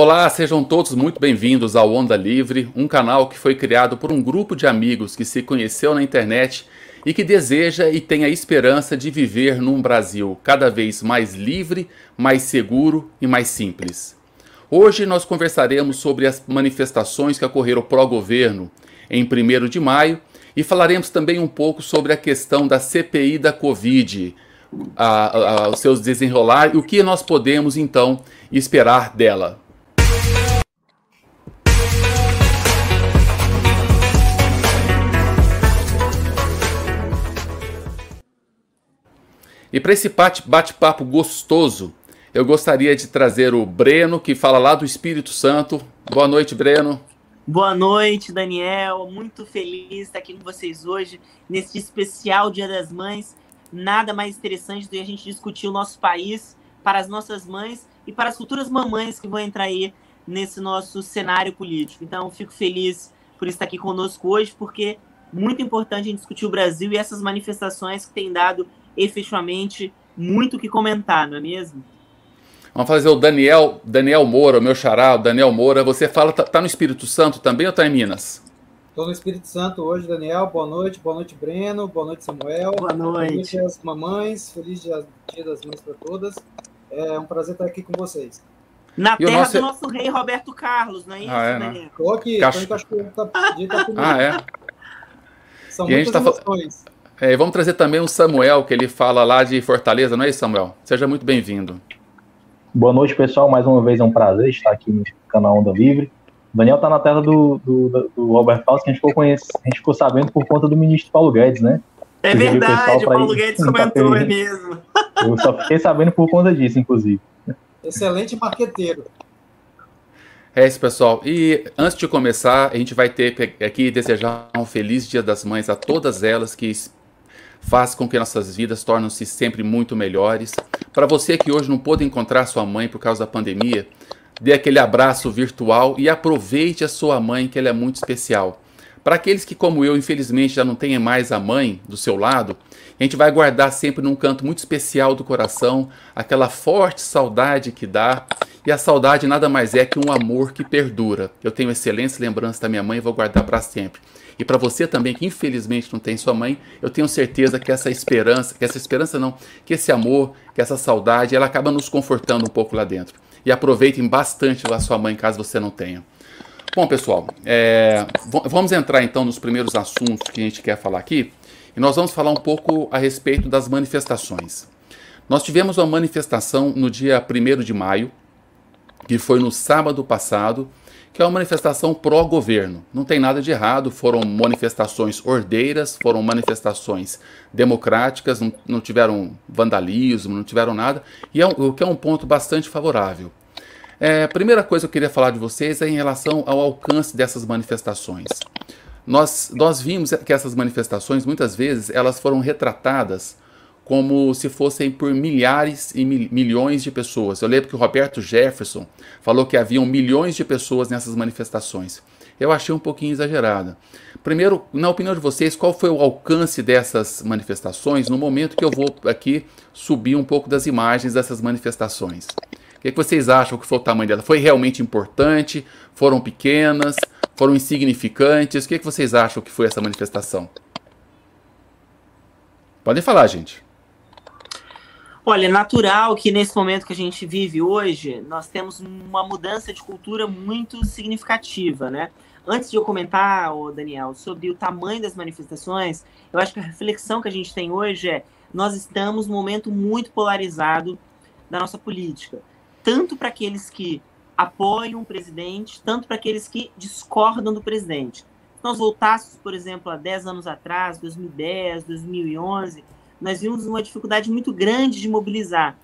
Olá, sejam todos muito bem-vindos ao Onda Livre, um canal que foi criado por um grupo de amigos que se conheceu na internet e que deseja e tem a esperança de viver num Brasil cada vez mais livre, mais seguro e mais simples. Hoje nós conversaremos sobre as manifestações que ocorreram pró-governo em 1 de maio e falaremos também um pouco sobre a questão da CPI da Covid, a, os seus desenrolar e o que nós podemos então esperar dela. E para esse bate-papo gostoso, eu gostaria de trazer o Breno, que fala lá do Espírito Santo. Boa noite, Breno. Boa noite, Daniel. Muito feliz de estar aqui com vocês hoje, nesse especial Dia das Mães. Nada mais interessante do que a gente discutir o nosso país para as nossas mães e para as futuras mamães que vão entrar aí nesse nosso cenário político. Então, fico feliz por estar aqui conosco hoje, porque é muito importante a gente discutir o Brasil e essas manifestações que têm dado efetivamente muito o que comentar, não é mesmo? Vamos fazer o Daniel, Daniel Moura, o meu xará, o Daniel Moura. Você fala, tá, tá no Espírito Santo também ou tá em Minas? Estou no Espírito Santo hoje, Daniel. Boa noite, boa noite, Breno, boa noite, Samuel. Boa noite. Feliz dia das mamães, feliz dia, dia das mães para todas. É um prazer estar aqui com vocês. Na e terra nosso... do nosso rei Roberto Carlos, não é isso, ah, é, Daniel? Estou aqui, Cacho... tô em Cachoeira, tá, Ah, é? São e muitas a gente tá emoções. É, vamos trazer também o Samuel, que ele fala lá de Fortaleza, não é isso, Samuel? Seja muito bem-vindo. Boa noite, pessoal. Mais uma vez é um prazer estar aqui no canal Onda Livre. O Daniel está na terra do, do, do Robert que a gente, ficou conhece, a gente ficou sabendo por conta do ministro Paulo Guedes, né? É verdade, o Paulo ir, Guedes comentou, é mesmo. Eu só fiquei sabendo por conta disso, inclusive. Excelente marqueteiro. É isso, pessoal. E antes de começar, a gente vai ter aqui desejar um feliz Dia das Mães a todas elas que faz com que nossas vidas tornem-se sempre muito melhores. Para você que hoje não pôde encontrar sua mãe por causa da pandemia, dê aquele abraço virtual e aproveite a sua mãe, que ela é muito especial. Para aqueles que, como eu, infelizmente já não têm mais a mãe do seu lado, a gente vai guardar sempre num canto muito especial do coração aquela forte saudade que dá. E a saudade nada mais é que um amor que perdura. Eu tenho excelentes lembranças da minha mãe e vou guardar para sempre. E para você também que infelizmente não tem sua mãe, eu tenho certeza que essa esperança, que essa esperança não, que esse amor, que essa saudade, ela acaba nos confortando um pouco lá dentro. E aproveitem bastante a sua mãe caso você não tenha. Bom, pessoal, é, vamos entrar então nos primeiros assuntos que a gente quer falar aqui. E nós vamos falar um pouco a respeito das manifestações. Nós tivemos uma manifestação no dia 1 de maio, que foi no sábado passado, que é uma manifestação pró-governo. Não tem nada de errado, foram manifestações ordeiras, foram manifestações democráticas, não, não tiveram vandalismo, não tiveram nada, e é um, o que é um ponto bastante favorável. É, a primeira coisa que eu queria falar de vocês é em relação ao alcance dessas manifestações. Nós, nós vimos que essas manifestações, muitas vezes, elas foram retratadas como se fossem por milhares e mil, milhões de pessoas. Eu lembro que o Roberto Jefferson falou que haviam milhões de pessoas nessas manifestações. Eu achei um pouquinho exagerada. Primeiro, na opinião de vocês, qual foi o alcance dessas manifestações no momento que eu vou aqui subir um pouco das imagens dessas manifestações? O que, é que vocês acham que foi o tamanho dela? Foi realmente importante? Foram pequenas? Foram insignificantes? O que, é que vocês acham que foi essa manifestação? Podem falar, gente. Olha, é natural que nesse momento que a gente vive hoje, nós temos uma mudança de cultura muito significativa, né? Antes de eu comentar, Daniel, sobre o tamanho das manifestações, eu acho que a reflexão que a gente tem hoje é nós estamos num momento muito polarizado da nossa política. Tanto para aqueles que apoiam o presidente, tanto para aqueles que discordam do presidente. Se nós voltássemos, por exemplo, há 10 anos atrás, 2010, 2011, nós vimos uma dificuldade muito grande de mobilizar.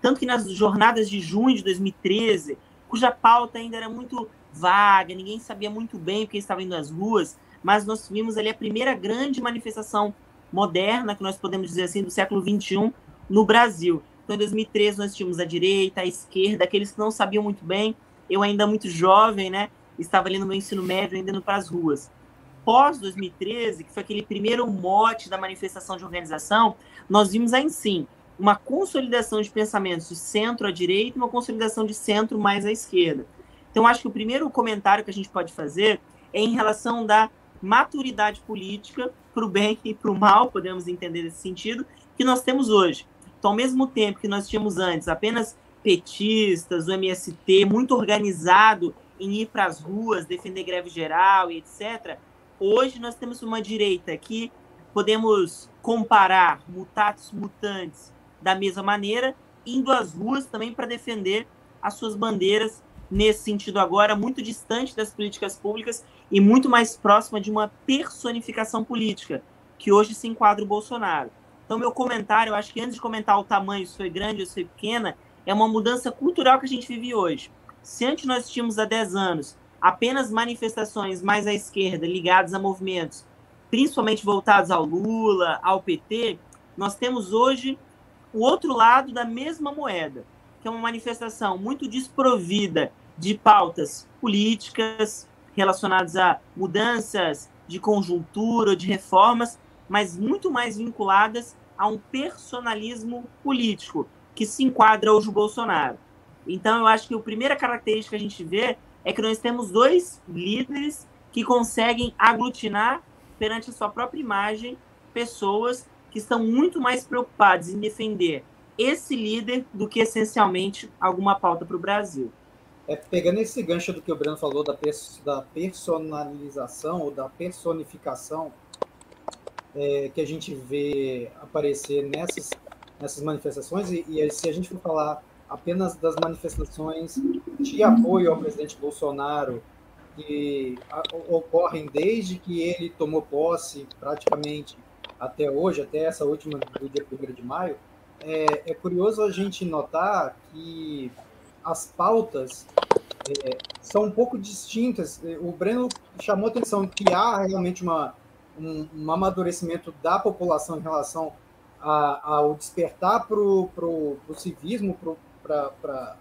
Tanto que nas jornadas de junho de 2013, cuja pauta ainda era muito vaga, ninguém sabia muito bem porque estava indo às ruas, mas nós vimos ali a primeira grande manifestação moderna, que nós podemos dizer assim, do século XXI no Brasil. Então, em 2013, nós tínhamos a direita, a esquerda, aqueles que não sabiam muito bem. Eu, ainda muito jovem, né, estava ali no meu ensino médio, ainda indo para as ruas pós 2013, que foi aquele primeiro mote da manifestação de organização, nós vimos aí sim uma consolidação de pensamentos de centro à direita e uma consolidação de centro mais à esquerda. Então, acho que o primeiro comentário que a gente pode fazer é em relação da maturidade política, para o bem e para o mal, podemos entender nesse sentido, que nós temos hoje. Então, ao mesmo tempo que nós tínhamos antes apenas petistas, o MST muito organizado em ir para as ruas, defender greve geral e etc., hoje nós temos uma direita que podemos comparar mutatis mutantes da mesma maneira, indo às ruas também para defender as suas bandeiras nesse sentido agora, muito distante das políticas públicas e muito mais próxima de uma personificação política, que hoje se enquadra o Bolsonaro. Então, meu comentário, eu acho que antes de comentar o tamanho, se foi grande ou se foi pequena, é uma mudança cultural que a gente vive hoje. Se antes nós tínhamos há 10 anos apenas manifestações mais à esquerda ligadas a movimentos, principalmente voltados ao Lula, ao PT, nós temos hoje o outro lado da mesma moeda, que é uma manifestação muito desprovida de pautas políticas relacionadas a mudanças de conjuntura, de reformas, mas muito mais vinculadas a um personalismo político, que se enquadra hoje o Bolsonaro. Então, eu acho que a primeira característica que a gente vê é que nós temos dois líderes que conseguem aglutinar perante a sua própria imagem pessoas que estão muito mais preocupadas em defender esse líder do que essencialmente alguma pauta para o Brasil. É, pegando esse gancho do que o Breno falou da, pers da personalização ou da personificação é, que a gente vê aparecer nessas nessas manifestações, e, e se a gente for falar apenas das manifestações de apoio ao presidente Bolsonaro, que ocorrem desde que ele tomou posse, praticamente até hoje, até essa última do dia 1 de maio, é, é, curioso a gente notar que as pautas é, são um pouco distintas. O Breno chamou atenção que há realmente uma, um, um amadurecimento da população em relação ao despertar para o civismo, para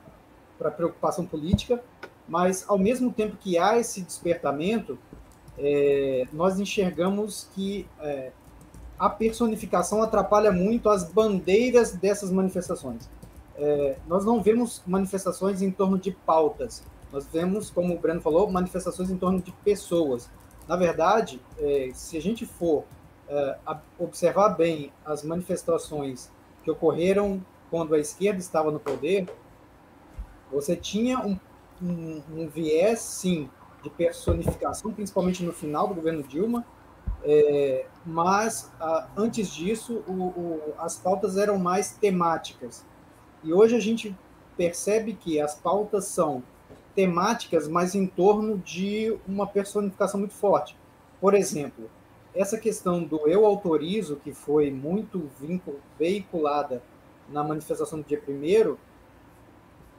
a preocupação política, mas ao mesmo tempo que há esse despertamento, é, nós enxergamos que é, a personificação atrapalha muito as bandeiras dessas manifestações. É, nós não vemos manifestações em torno de pautas, nós vemos, como o Breno falou, manifestações em torno de pessoas. Na verdade, é, se a gente for é, observar bem as manifestações que ocorreram quando a esquerda estava no poder, você tinha um, um, um viés, sim, de personificação, principalmente no final do governo Dilma, é, mas a, antes disso, o, o, as pautas eram mais temáticas. E hoje a gente percebe que as pautas são temáticas, mas em torno de uma personificação muito forte. Por exemplo, essa questão do eu autorizo, que foi muito veiculada na manifestação do dia primeiro,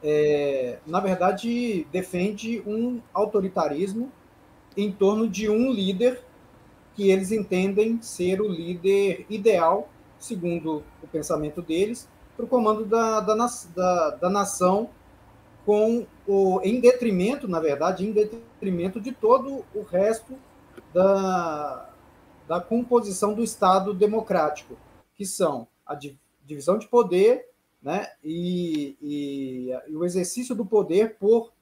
é, na verdade defende um autoritarismo em torno de um líder que eles entendem ser o líder ideal, segundo o pensamento deles, para o comando da, da, da, da nação, com o, em detrimento, na verdade, em detrimento de todo o resto da, da composição do Estado democrático, que são a divisão de poder né, e, e, e, o exercício do poder por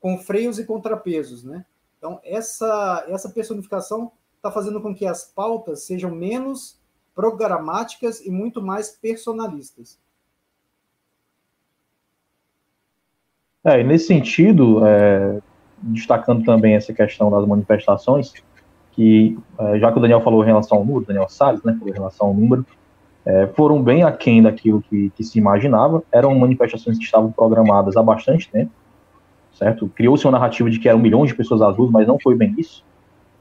com freios e contrapesos. Né? Então, essa, essa personificação está fazendo com que as pautas sejam menos programáticas e muito mais personalistas. É, nesse sentido, é, destacando também essa questão das manifestações, que, é, já que o Daniel falou em relação ao número, Daniel Salles, né, falou em relação ao número, é, foram bem aquém daquilo que, que, se imaginava, eram manifestações que estavam programadas há bastante tempo, certo? Criou-se uma narrativa de que eram milhões de pessoas ruas, mas não foi bem isso.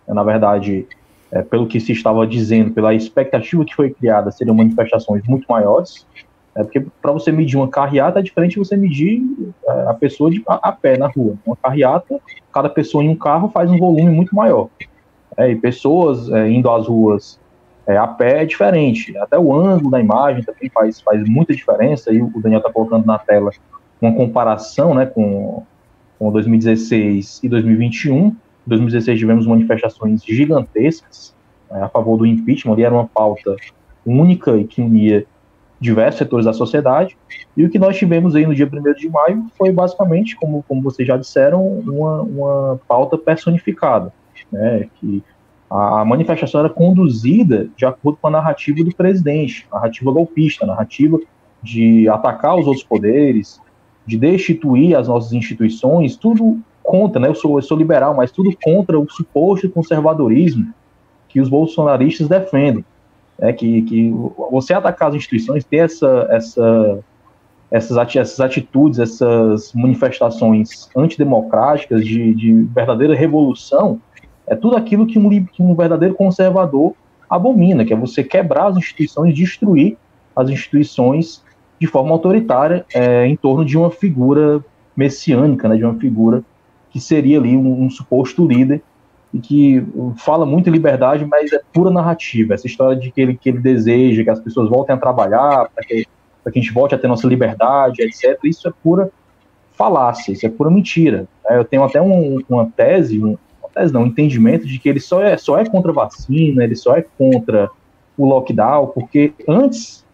É, na verdade, é, pelo que se estava dizendo, pela expectativa que foi criada, seriam manifestações muito maiores, é, porque para você medir uma carreata é diferente de você medir é, a pessoa de, a, a, pé na rua. Uma carreata, cada pessoa em um carro faz um volume muito maior é, e pessoas é, indo às ruas é, a pé é diferente. Até o ângulo da imagem também faz, faz muita diferença. E o Daniel está colocando na tela uma comparação né, com, com 2016 e 2021. Em 2016 tivemos manifestações gigantescas né, a favor do impeachment. Ali era uma pauta única e que unia diversos setores da sociedade. E o que nós tivemos aí no dia 1 de maio foi basicamente, como, como vocês já disseram, uma, uma pauta personificada, né, que a manifestação era conduzida de acordo com a narrativa do presidente, narrativa golpista, narrativa de atacar os outros poderes, de destituir as nossas instituições, tudo contra, né? Eu sou, eu sou liberal, mas tudo contra o suposto conservadorismo que os bolsonaristas defendem. É que, que você atacar as instituições, ter essa, essa, essas, essas atitudes, essas manifestações antidemocráticas de, de verdadeira revolução, é tudo aquilo que um, que um verdadeiro conservador abomina, que é você quebrar as instituições, destruir as instituições de forma autoritária é, em torno de uma figura messiânica, né, de uma figura que seria ali um, um, suposto líder e que fala muito em liberdade, mas é pura narrativa. Essa história de que ele, que ele deseja que as pessoas voltem a trabalhar, para que, que a gente volte a ter nossa liberdade, etc. Isso é pura falácia, isso é pura mentira. É, eu tenho até um, uma tese, tese não, entendimento de que ele só é, só é contra a vacina, ele só é contra o lockdown, porque antes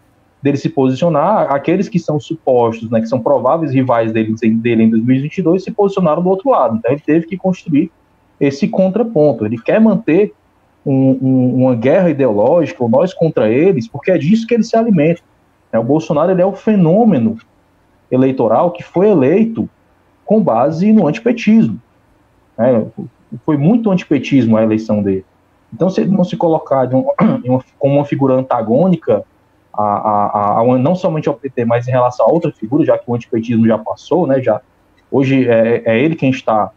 dele se posicionar, aqueles que são supostos, né, que são prováveis rivais dele, dele em 2022, se posicionaram do outro lado. Então ele teve que construir esse contraponto. Ele quer manter um, um, uma guerra ideológica, ou nós contra eles, porque é disso que ele se alimenta. Né? O Bolsonaro ele é o fenômeno eleitoral que foi eleito com base no antipetismo. Né? Foi muito antipetismo a eleição dele. Então, se ele não se colocar um, uma, como uma figura antagônica a, a, a, não somente ao PT, mas em relação a outra figura, já que o antipetismo já passou, né, já, hoje é, é ele quem está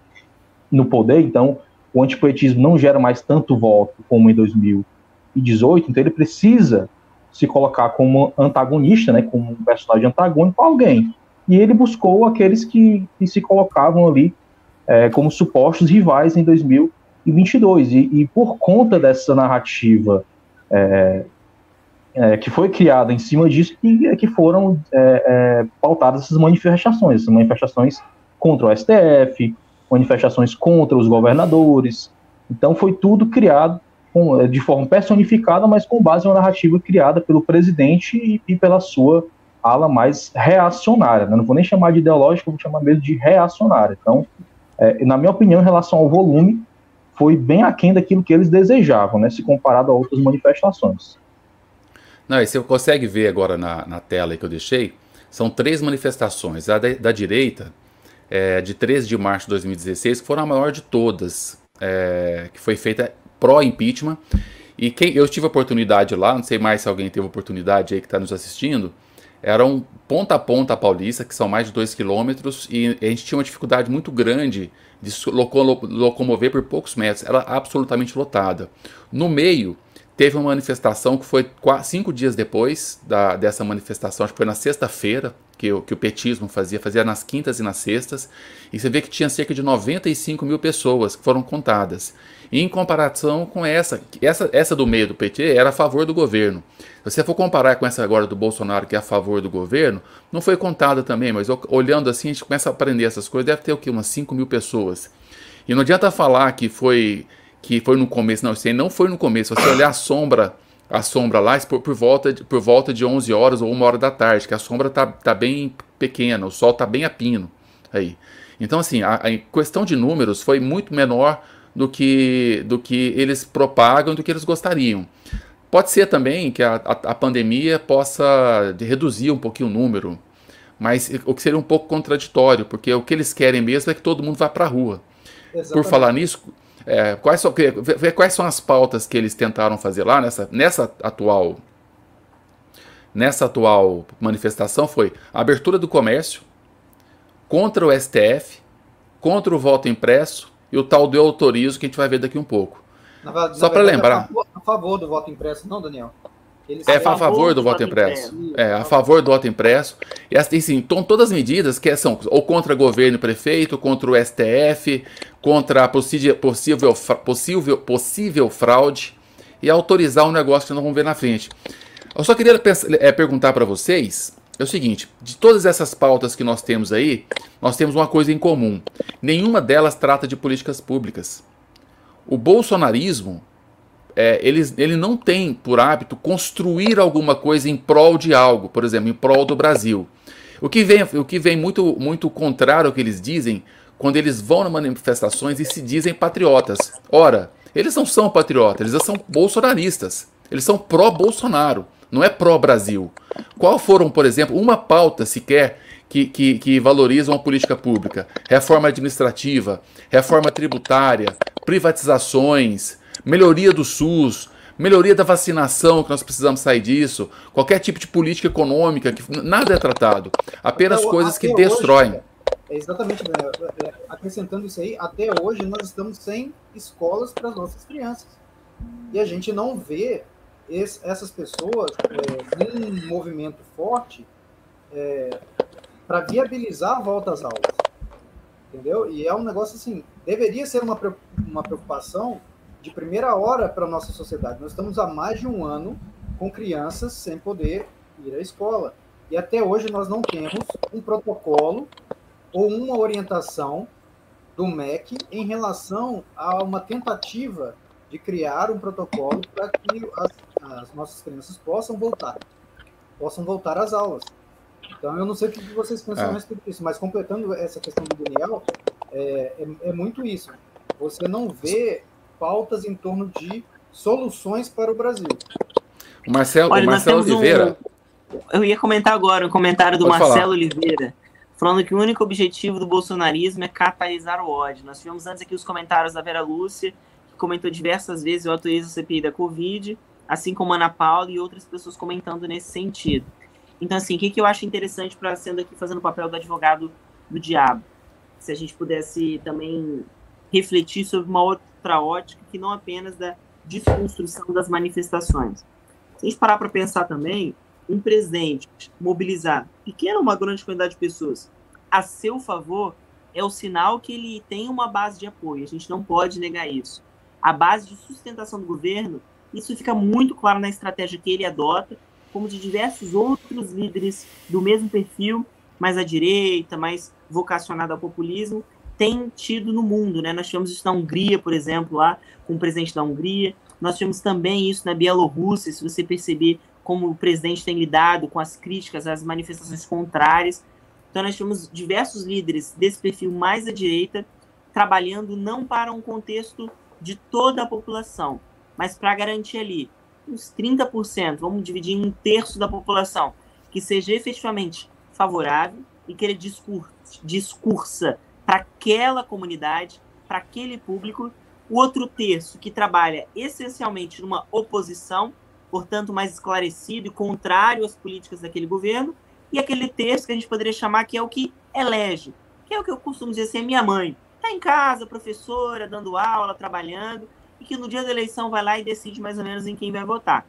no poder, então o antipetismo não gera mais tanto voto como em 2018, então ele precisa se colocar como antagonista, né, como um personagem antagônico a alguém. E ele buscou aqueles que, que se colocavam ali é, como supostos rivais em 2022. E, e por conta dessa narrativa é, é, que foi criada em cima disso que, é, que foram é, é, pautadas essas manifestações, essas manifestações contra o STF, manifestações contra os governadores. Então foi tudo criado com, de forma personificada, mas com base em uma narrativa criada pelo presidente e, e pela sua ala mais reacionária. Né? Não vou nem chamar de ideológica, vou chamar mesmo de reacionária. Então, é, na minha opinião, em relação ao volume, foi bem aquém daquilo que eles desejavam, né, se comparado a outras manifestações. Não, e você consegue ver agora na, na tela que eu deixei, são três manifestações. A da, da direita, é, de 13 de março de 2016, que foram a maior de todas, é, que foi feita pró-impeachment. E quem, eu tive a oportunidade lá, não sei mais se alguém teve oportunidade aí que está nos assistindo, eram ponta a ponta a Paulista, que são mais de 2 quilômetros, e a gente tinha uma dificuldade muito grande de locomover por poucos metros, era absolutamente lotada. No meio, Teve uma manifestação que foi cinco dias depois da, dessa manifestação, acho que foi na sexta-feira, que, que, o petismo fazia, fazia nas quintas e nas sextas, e você vê que tinha cerca de 95 mil pessoas que foram contadas. Em comparação com essa, essa, essa do meio do PT era a favor do governo. Se você for comparar com essa agora do Bolsonaro, que é a favor do governo, não foi contada também, mas olhando assim, a gente começa a aprender essas coisas, deve ter o quê? Umas 5 mil pessoas. E não adianta falar que foi que foi no começo, não, isso aí não foi no começo. Você olhar a sombra, a sombra lá por, por, volta, de, por volta de 11 horas ou 1 hora da tarde, que a sombra tá, tá bem pequena, o sol tá bem a pino aí. Então, assim, a, a questão de números foi muito menor do que, do que eles propagam, do que eles gostariam. Pode ser também que a, a, a pandemia possa reduzir um pouquinho o número, mas o que seria um pouco contraditório, porque o que eles querem mesmo é que todo mundo vá para a rua. Exatamente. Por falar nisso, é, quais, são, quais são as pautas que eles tentaram fazer lá nessa, nessa atual nessa atual manifestação foi a abertura do comércio contra o STF, contra o voto impresso e o tal do autorizo que a gente vai ver daqui um pouco. Na, Só para lembrar. A favor do voto impresso, não, Daniel? Eles é a favor do, do voto impresso. impresso. É, a favor do voto impresso. E assim, então, todas as medidas que são ou contra governo e prefeito, contra o STF, contra a possível, possível, possível, possível fraude e autorizar um negócio que nós vamos ver na frente. Eu só queria é, perguntar para vocês é o seguinte: de todas essas pautas que nós temos aí, nós temos uma coisa em comum. Nenhuma delas trata de políticas públicas. O bolsonarismo é, ele, ele não tem por hábito construir alguma coisa em prol de algo, por exemplo, em prol do Brasil. O que vem, o que vem muito, muito contrário ao que eles dizem quando eles vão nas manifestações e se dizem patriotas. Ora, eles não são patriotas, eles são bolsonaristas. Eles são pró-Bolsonaro, não é pró-Brasil. Qual foram, por exemplo, uma pauta sequer que, que, que valorizam a política pública? Reforma administrativa, reforma tributária, privatizações, melhoria do SUS, melhoria da vacinação, que nós precisamos sair disso, qualquer tipo de política econômica, que nada é tratado. Apenas até, coisas que destroem. Hoje, é exatamente, né? É, acrescentando isso aí, até hoje nós estamos sem escolas para as nossas crianças. E a gente não vê esse, essas pessoas é, num movimento forte é, para viabilizar a volta às aulas. Entendeu? E é um negócio assim, deveria ser uma, uma preocupação de primeira hora para a nossa sociedade. Nós estamos há mais de um ano com crianças sem poder ir à escola. E até hoje nós não temos um protocolo ou uma orientação do MEC em relação a uma tentativa de criar um protocolo para que as, as, nossas crianças possam voltar, possam voltar às aulas. Então, eu não sei o que vocês pensam é. a respeito disso, mas completando essa questão do Daniel, é, é, é muito isso. Você não vê pautas em torno de soluções para o Brasil. O Marcelo, Olha, o Marcelo Oliveira. Um, eu ia comentar agora um comentário do Pode Marcelo falar. Oliveira, falando que o único objetivo do bolsonarismo é catalisar o ódio. Nós tivemos antes aqui os comentários da Vera Lúcia, que comentou diversas vezes o autorizo a CPI da Covid, assim como Ana Paula e outras pessoas comentando nesse sentido. Então, assim, o que, que eu acho interessante para sendo aqui fazendo o papel do advogado do diabo? Se a gente pudesse também refletir sobre uma outra ótica que não apenas da desconstrução das manifestações. Se a gente parar para pensar também, um presidente mobilizar pequena ou uma grande quantidade de pessoas a seu favor é o sinal que ele tem uma base de apoio. A gente não pode negar isso. A base de sustentação do governo, isso fica muito claro na estratégia que ele adota, como de diversos outros líderes do mesmo perfil, mais à direita, mais vocacionado ao populismo, tem tido no mundo, né? Nós tivemos isso na Hungria, por exemplo, lá com o presidente da Hungria. Nós tivemos também isso na Bielorrússia, se você perceber como o presidente tem lidado com as críticas, as manifestações contrárias. Então nós tivemos diversos líderes desse perfil mais à direita trabalhando não para um contexto de toda a população, mas para garantir ali uns 30%, vamos dividir em um terço da população, que seja efetivamente favorável e que ele discursa, para aquela comunidade, para aquele público. O outro terço que trabalha essencialmente numa oposição, portanto mais esclarecido e contrário às políticas daquele governo, e aquele terço que a gente poderia chamar que é o que elege, que é o que eu costumo dizer assim, é minha mãe. Está em casa, professora, dando aula, trabalhando, e que no dia da eleição vai lá e decide mais ou menos em quem vai votar.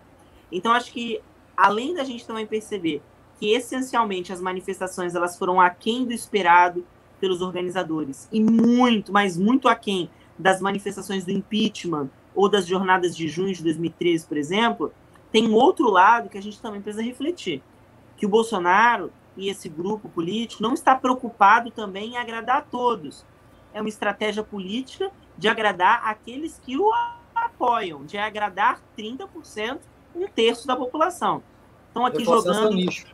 Então acho que além da gente também perceber que essencialmente as manifestações elas foram aquém do esperado, pelos organizadores. E muito, mas muito aquém das manifestações do impeachment ou das jornadas de junho de 2013, por exemplo, tem um outro lado que a gente também precisa refletir. Que o Bolsonaro e esse grupo político não está preocupado também em agradar a todos. É uma estratégia política de agradar aqueles que o apoiam, de agradar 30%, um terço da população. Estão aqui jogando. Exatamente.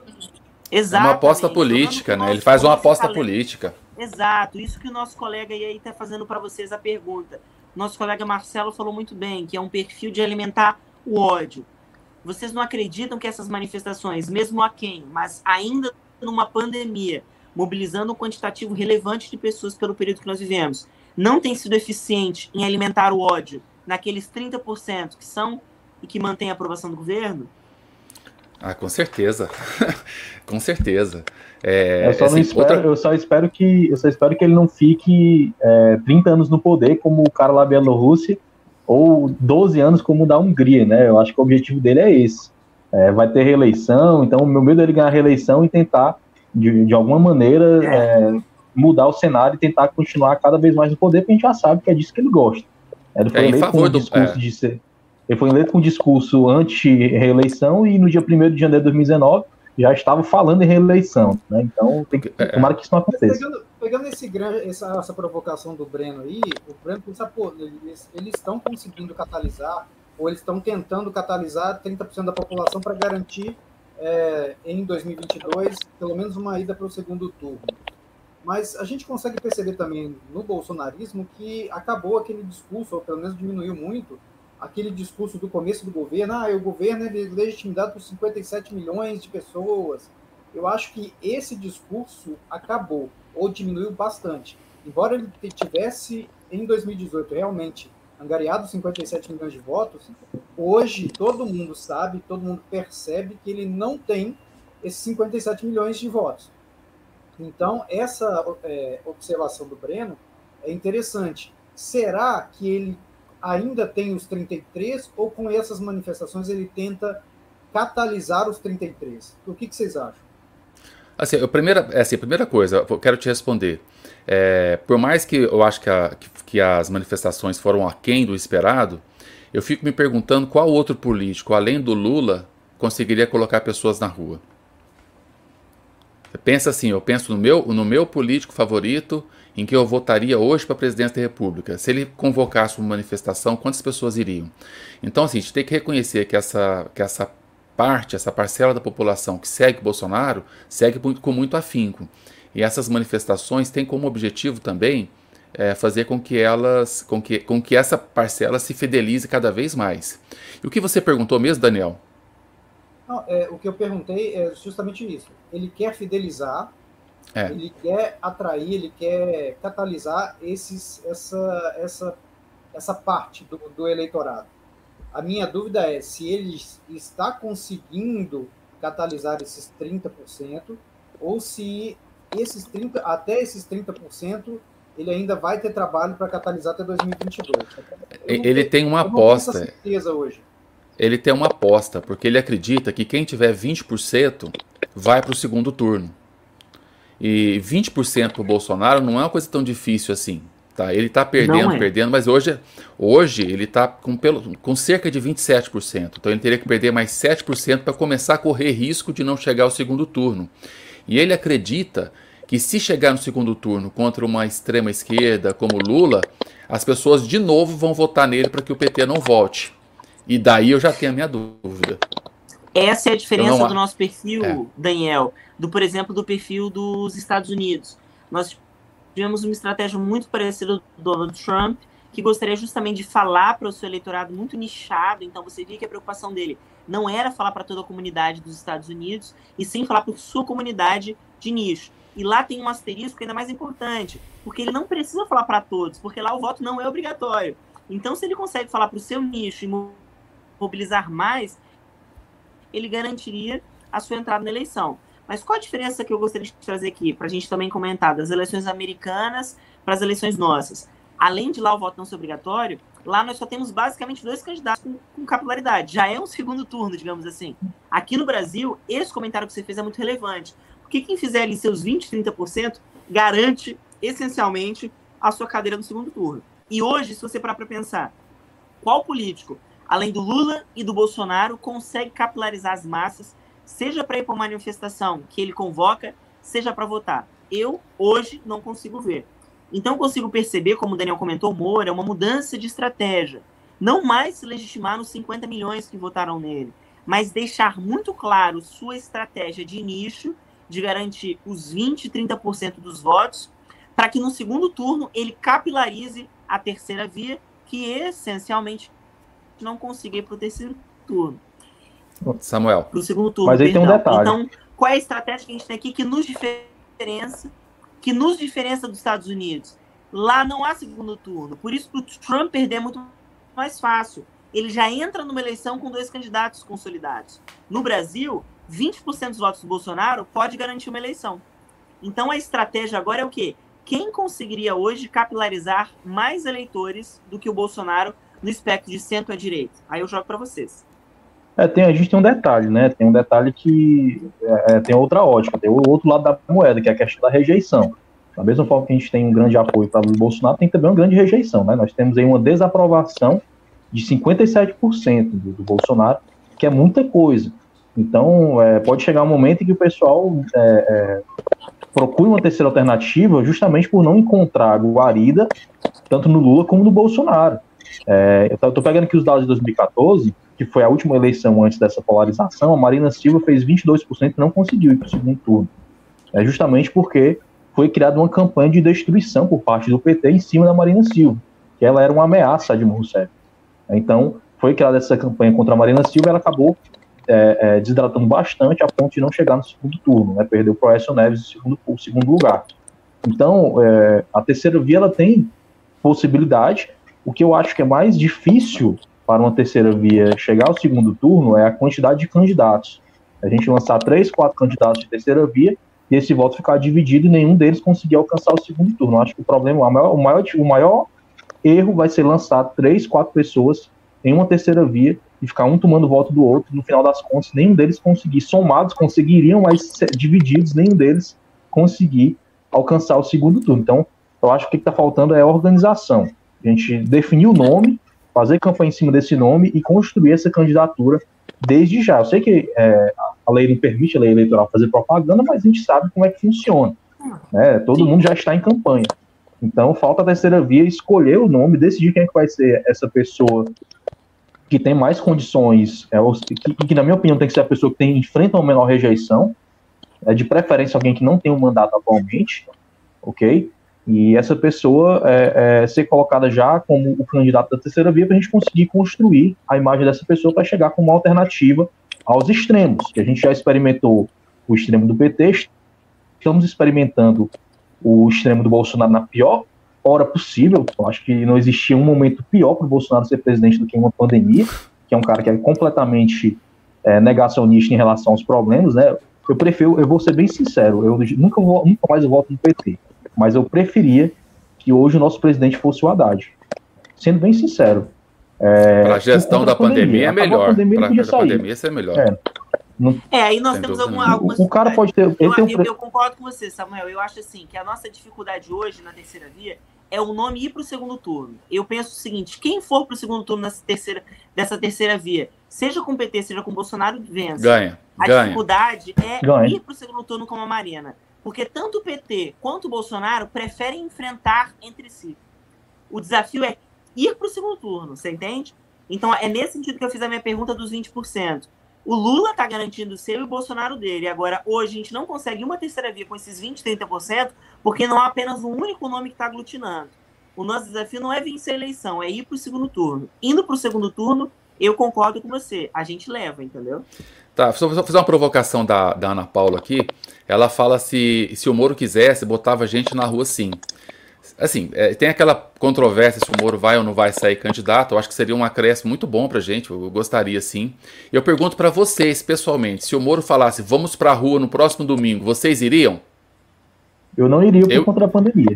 É uma aposta política, né? Ele faz uma aposta política. Exato, isso que o nosso colega aí está fazendo para vocês a pergunta. Nosso colega Marcelo falou muito bem, que é um perfil de alimentar o ódio. Vocês não acreditam que essas manifestações, mesmo a quem, mas ainda numa pandemia, mobilizando um quantitativo relevante de pessoas pelo período que nós vivemos, não tem sido eficiente em alimentar o ódio naqueles 30% que são e que mantêm a aprovação do governo? Ah, com certeza. com certeza. É, eu, só assim, espero, outra... eu só espero que eu só espero que ele não fique é, 30 anos no poder como o cara lá da Bielorrússia ou 12 anos como o da Hungria, né? Eu acho que o objetivo dele é esse. É, vai ter reeleição, então o meu medo é ele ganhar a reeleição e tentar, de, de alguma maneira, é, mudar o cenário e tentar continuar cada vez mais no poder, porque a gente já sabe que é disso que ele gosta. Ele foi é, eleito com o discurso é. de ser ele foi eleito com um discurso anti-reeleição e no dia 1 de janeiro de 2019 já estava falando em reeleição. Né? Então, tem que, é. tomara que isso não aconteça. Pegando, pegando esse grande, essa, essa provocação do Breno aí, o Breno pensa, pô, eles, eles estão conseguindo catalisar ou eles estão tentando catalisar 30% da população para garantir é, em 2022 pelo menos uma ida para o segundo turno. Mas a gente consegue perceber também no bolsonarismo que acabou aquele discurso, ou pelo menos diminuiu muito, aquele discurso do começo do governo, ah, o governo é legitimado por 57 milhões de pessoas. Eu acho que esse discurso acabou, ou diminuiu bastante. Embora ele tivesse, em 2018, realmente angariado 57 milhões de votos, hoje todo mundo sabe, todo mundo percebe que ele não tem esses 57 milhões de votos. Então, essa é, observação do Breno é interessante. Será que ele ainda tem os 33 ou com essas manifestações ele tenta catalisar os 33? O que, que vocês acham? Assim, a primeira, é assim, a primeira coisa, eu quero te responder. É, por mais que eu acho que, a, que, as manifestações foram aquém do esperado, eu fico me perguntando qual outro político, além do Lula, conseguiria colocar pessoas na rua. Pensa assim, eu penso no meu, no meu político favorito, em que eu votaria hoje para a presidência da República. Se ele convocasse uma manifestação, quantas pessoas iriam? Então, assim, a gente tem que reconhecer que essa, que essa parte, essa parcela da população que segue Bolsonaro, segue com muito afinco. E essas manifestações têm como objetivo também é, fazer com que elas, com que, com que essa parcela se fidelize cada vez mais. E o que você perguntou mesmo, Daniel? Não, é, o que eu perguntei é justamente isso. Ele quer fidelizar, é. ele quer atrair, ele quer catalisar esses, essa, essa, essa parte do, do eleitorado. A minha dúvida é se ele está conseguindo catalisar esses 30% ou se esses 30, até esses 30% ele ainda vai ter trabalho para catalisar até 2022. Ele tem uma aposta. certeza hoje ele tem uma aposta, porque ele acredita que quem tiver 20% vai para o segundo turno. E 20% para o Bolsonaro não é uma coisa tão difícil assim. Tá? Ele está perdendo, é. perdendo, mas hoje, hoje ele está com, com cerca de 27%. Então ele teria que perder mais 7% para começar a correr risco de não chegar ao segundo turno. E ele acredita que se chegar no segundo turno contra uma extrema esquerda como Lula, as pessoas de novo vão votar nele para que o PT não volte. E daí eu já tenho a minha dúvida. Essa é a diferença não... do nosso perfil, é. Daniel, do, por exemplo, do perfil dos Estados Unidos. Nós tivemos uma estratégia muito parecida do Donald Trump, que gostaria justamente de falar para o seu eleitorado muito nichado. Então você via que a preocupação dele não era falar para toda a comunidade dos Estados Unidos, e sim falar para sua comunidade de nicho. E lá tem um asterisco ainda mais importante, porque ele não precisa falar para todos, porque lá o voto não é obrigatório. Então, se ele consegue falar para o seu nicho e mobilizar mais, ele garantiria a sua entrada na eleição. Mas qual a diferença que eu gostaria de trazer aqui, para a gente também comentar, das eleições americanas para as eleições nossas? Além de lá o voto não ser obrigatório, lá nós só temos basicamente dois candidatos com, com capilaridade. Já é um segundo turno, digamos assim. Aqui no Brasil, esse comentário que você fez é muito relevante. Porque quem fizer ali seus 20%, 30%, garante essencialmente a sua cadeira no segundo turno. E hoje, se você parar para pensar, qual político além do Lula e do Bolsonaro, consegue capilarizar as massas, seja para ir para uma manifestação que ele convoca, seja para votar. Eu, hoje, não consigo ver. Então, consigo perceber, como o Daniel comentou, Moura, uma mudança de estratégia. Não mais se legitimar nos 50 milhões que votaram nele, mas deixar muito claro sua estratégia de nicho, de garantir os 20, 30% dos votos, para que no segundo turno ele capilarize a terceira via, que essencialmente não consiga ir para o terceiro turno. Samuel. Para o segundo turno. Mas aí perdão. tem um detalhe. Então, qual é a estratégia que a gente tem aqui que nos diferença, que nos diferença dos Estados Unidos? Lá não há segundo turno. Por isso, para o Trump perder é muito mais fácil. Ele já entra numa eleição com dois candidatos consolidados. No Brasil, 20% dos votos do Bolsonaro pode garantir uma eleição. Então, a estratégia agora é o quê? Quem conseguiria hoje capilarizar mais eleitores do que o Bolsonaro no espectro de centro à direita? Aí eu jogo para vocês. É, tem, a gente tem um detalhe, né? Tem um detalhe que é, é, tem outra ótica, tem o outro lado da moeda, que é a questão da rejeição. Da mesma forma que a gente tem um grande apoio para o Bolsonaro, tem também uma grande rejeição, né? Nós temos aí uma desaprovação de 57% do, do Bolsonaro, que é muita coisa. Então, é, pode chegar um momento em que o pessoal é, é, procure uma terceira alternativa justamente por não encontrar guarida tanto no Lula como no Bolsonaro. É, eu estou pegando aqui os dados de 2014, que foi a última eleição antes dessa polarização, a Marina Silva fez 22% e não conseguiu ir para o segundo turno. É justamente porque foi criada uma campanha de destruição por parte do PT em cima da Marina Silva, que ela era uma ameaça a Dilma Rousseff. Então, foi criada essa campanha contra a Marina Silva e ela acabou é, é, desidratando bastante a ponto de não chegar no segundo turno, né, perdeu para o Aécio Neves o segundo, segundo lugar. Então, é, a terceira via ela tem possibilidade. O que eu acho que é mais difícil para uma terceira via chegar ao segundo turno é a quantidade de candidatos. A gente lançar três, quatro candidatos de terceira via e esse voto ficar dividido e nenhum deles conseguir alcançar o segundo turno. Eu acho que o problema, o maior, o maior, o maior erro vai ser lançar três, quatro pessoas em uma terceira via e ficar um tomando voto do outro. No final das contas, nenhum deles conseguir, somados conseguiriam, mas divididos, nenhum deles conseguir alcançar o segundo turno. Então, eu acho que o que está faltando é organização. A gente definir o nome, fazer campanha em cima desse nome e construir essa candidatura desde já. Eu sei que é, a lei não permite, a lei eleitoral, fazer propaganda, mas a gente sabe como é que funciona. Né? Todo Sim. mundo já está em campanha. Então, falta a terceira via escolher o nome, decidir quem é que vai ser essa pessoa que tem mais condições, é, que, que, na minha opinião, tem que ser a pessoa que tem, enfrenta uma menor rejeição, é, de preferência alguém que não tem um mandato atualmente, ok? E essa pessoa é, é, ser colocada já como o candidato da terceira via para a gente conseguir construir a imagem dessa pessoa para chegar como uma alternativa aos extremos, que a gente já experimentou o extremo do PT, estamos experimentando o extremo do Bolsonaro na pior hora possível. Eu acho que não existia um momento pior para o Bolsonaro ser presidente do que uma pandemia, que é um cara que é completamente é, negacionista em relação aos problemas, né? Eu prefiro, eu vou ser bem sincero, eu nunca, vou, nunca mais voto no PT mas eu preferia que hoje o nosso presidente fosse o Haddad. Sendo bem sincero. É, para a gestão da pandemia, pandemia é melhor. Para a pandemia, isso é melhor. É, não, é aí nós temos alguma, algumas. O cara pode ter. Eu, um... eu, eu, concordo com você, Samuel. Eu acho assim que a nossa dificuldade hoje na terceira via é o nome ir para o segundo turno. Eu penso o seguinte: quem for para o segundo turno nessa terceira, dessa terceira via, seja com o PT, seja com o Bolsonaro, vence. Ganha. A ganha. dificuldade é ganha. ir para o segundo turno como a Marina. Porque tanto o PT quanto o Bolsonaro preferem enfrentar entre si. O desafio é ir para o segundo turno, você entende? Então é nesse sentido que eu fiz a minha pergunta dos 20%. O Lula está garantindo o seu e o Bolsonaro dele. Agora, hoje, a gente não consegue uma terceira via com esses 20%, 30%, porque não há apenas um único nome que está aglutinando. O nosso desafio não é vencer a eleição, é ir para o segundo turno. Indo para o segundo turno, eu concordo com você. A gente leva, entendeu? Tá, só vou fazer uma provocação da, da Ana Paula aqui. Ela fala se, se o Moro quisesse, botava gente na rua sim. Assim, é, tem aquela controvérsia se o Moro vai ou não vai sair candidato. Eu acho que seria um acréscimo muito bom pra gente. Eu gostaria sim. Eu pergunto para vocês, pessoalmente, se o Moro falasse vamos pra rua no próximo domingo, vocês iriam? Eu não iria por eu... conta da pandemia.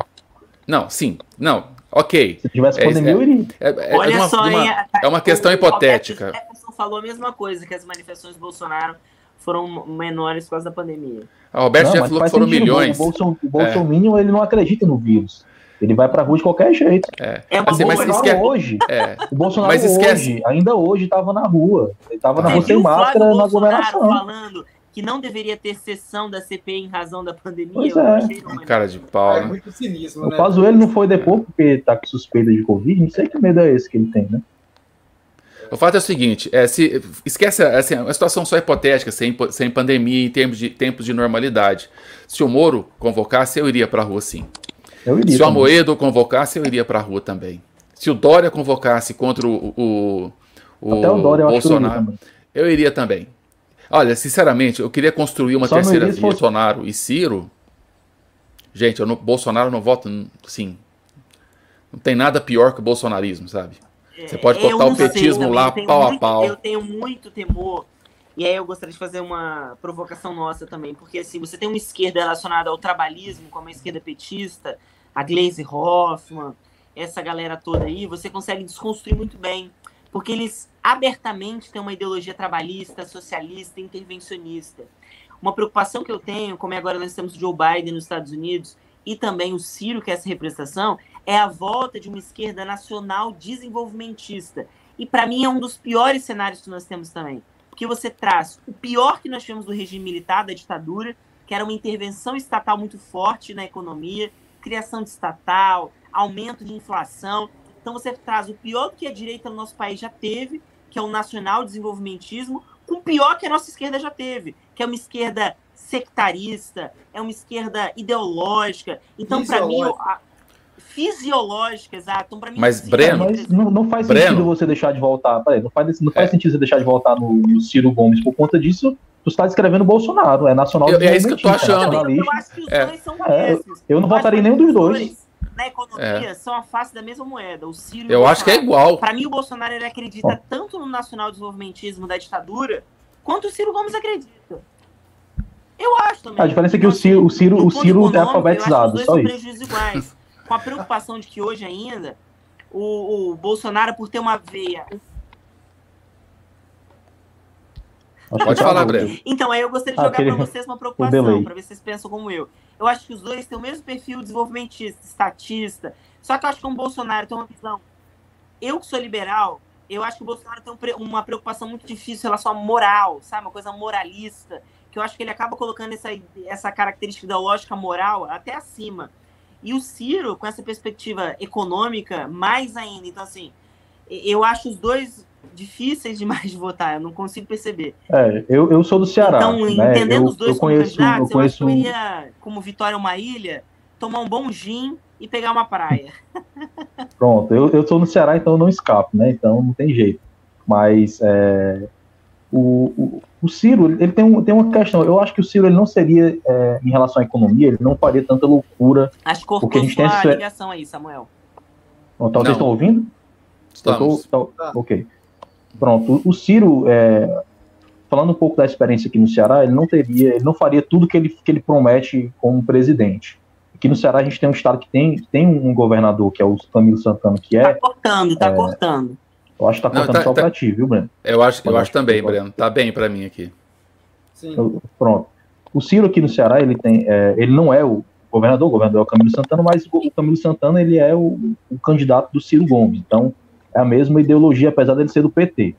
Não, sim. Não, ok. Se tivesse é, pandemia, é, eu iria. É, é, Olha uma, só, uma, é uma questão hipotética falou a mesma coisa, que as manifestações do Bolsonaro foram menores por causa da pandemia. A Roberto já falou que foram sentido, milhões. O, Bolson, o Bolsonaro, é. ele não acredita no vírus. Ele vai pra rua de qualquer jeito. É, é assim, mas Bolsonaro hoje. É. O Bolsonaro mas esquece. hoje, ainda hoje, estava na rua. Ele estava na rua sem máscara na aglomeração. falando que não deveria ter sessão da CPI em razão da pandemia. Pois é. Cara de pau, é né? É muito cinismo, né? O caso ele não foi depois porque tá com suspeita de Covid. Não sei que medo é esse que ele tem, né? O fato é o seguinte, é, se, esquece assim, uma situação só hipotética, sem, sem pandemia, em termos de tempos de normalidade. Se o Moro convocasse, eu iria para a rua sim. Eu iria se o Amoedo convocasse, eu iria para a rua também. Se o Dória convocasse contra o, o, o, Até o Dória, Bolsonaro, eu, eu, iria também. Olha, sinceramente, eu queria construir uma só terceira via, Bolsonaro e Ciro. Gente, eu não, Bolsonaro não voto, sim. Não tem nada pior que o bolsonarismo, sabe? Você pode botar o petismo lá pau muito, a pau. Eu tenho muito temor. E aí eu gostaria de fazer uma provocação nossa também, porque assim, você tem uma esquerda relacionada ao trabalhismo, como a esquerda petista, a Glaze Hoffman, essa galera toda aí, você consegue desconstruir muito bem, porque eles abertamente têm uma ideologia trabalhista, socialista, intervencionista. Uma preocupação que eu tenho, como é agora nós temos o Joe Biden nos Estados Unidos e também o Ciro, que é essa representação, é a volta de uma esquerda nacional desenvolvimentista. E para mim é um dos piores cenários que nós temos também. Porque você traz o pior que nós tivemos do regime militar, da ditadura, que era uma intervenção estatal muito forte na economia, criação de estatal, aumento de inflação. Então você traz o pior que a direita no nosso país já teve, que é o nacional desenvolvimentismo, com o pior que a nossa esquerda já teve, que é uma esquerda sectarista, é uma esquerda ideológica. Então, para mim, a, fisiológica, exato. Então, para mim, mas, Breno, mas não, não faz Breno. sentido você deixar de voltar. Peraí, não faz, não faz é. sentido você deixar de voltar no, no Ciro Gomes por conta disso tu está descrevendo Bolsonaro, é nacional. Eu, é isso que eu tô achando. Eu acho que os é. dois são é, Eu, não votaria em nenhum dos dois. Na economia, é. são a face da mesma moeda. O Ciro eu acho que é igual. Para mim, o Bolsonaro ele acredita tanto no nacional desenvolvimentismo da ditadura, quanto o Ciro Gomes acredita. Eu acho também. A diferença é que o Ciro, o Ciro, o Ciro é alfabetizado. Só isso. prejuízos iguais. Com a preocupação de que hoje ainda o, o Bolsonaro, por ter uma veia Pode falar, Breno. Então, aí eu gostaria de jogar Aquele... para vocês uma preocupação, para ver se vocês pensam como eu. Eu acho que os dois têm o mesmo perfil desenvolvimentista, estatista, só que eu acho que o Bolsonaro tem uma visão. Eu que sou liberal, eu acho que o Bolsonaro tem uma preocupação muito difícil em relação à moral, sabe? Uma coisa moralista, que eu acho que ele acaba colocando essa, essa característica ideológica moral até acima. E o Ciro, com essa perspectiva econômica, mais ainda. Então, assim, eu acho os dois difíceis demais de votar, eu não consigo perceber. É, eu, eu sou do Ceará. Então, né? entendendo eu, os dois eu como conheço, candidatos, eu, conheço... eu acho que eu iria, como Vitória uma ilha, tomar um bom gin e pegar uma praia. Pronto, eu, eu sou no Ceará, então eu não escapo, né? Então não tem jeito. Mas é, o, o, o, Ciro, ele tem, um, tem uma questão. Eu acho que o Ciro ele não seria, é, em relação à economia, ele não faria tanta loucura. Acho que cortou a gente tem essa... ligação aí, Samuel. Então, vocês estão ouvindo? Estamos. Tô, tô, ok. Pronto, o Ciro, é, falando um pouco da experiência aqui no Ceará, ele não teria, ele não faria tudo que ele, que ele promete como presidente. Aqui no Ceará a gente tem um estado que tem, tem um governador, que é o Camilo Santana, que é... Tá cortando, tá é, cortando. Eu acho que tá cortando não, tá, só tá, pra ti, viu, Breno? Eu acho, eu, eu acho, também, Breno. Tá bem para mim aqui. Sim. pronto. O Ciro aqui no Ceará, ele tem, é, ele não é o governador, o governador é o Camilo Santana, mas o Camilo Santana, ele é o, o candidato do Ciro Gomes. Então, é a mesma ideologia, apesar dele ser do PT.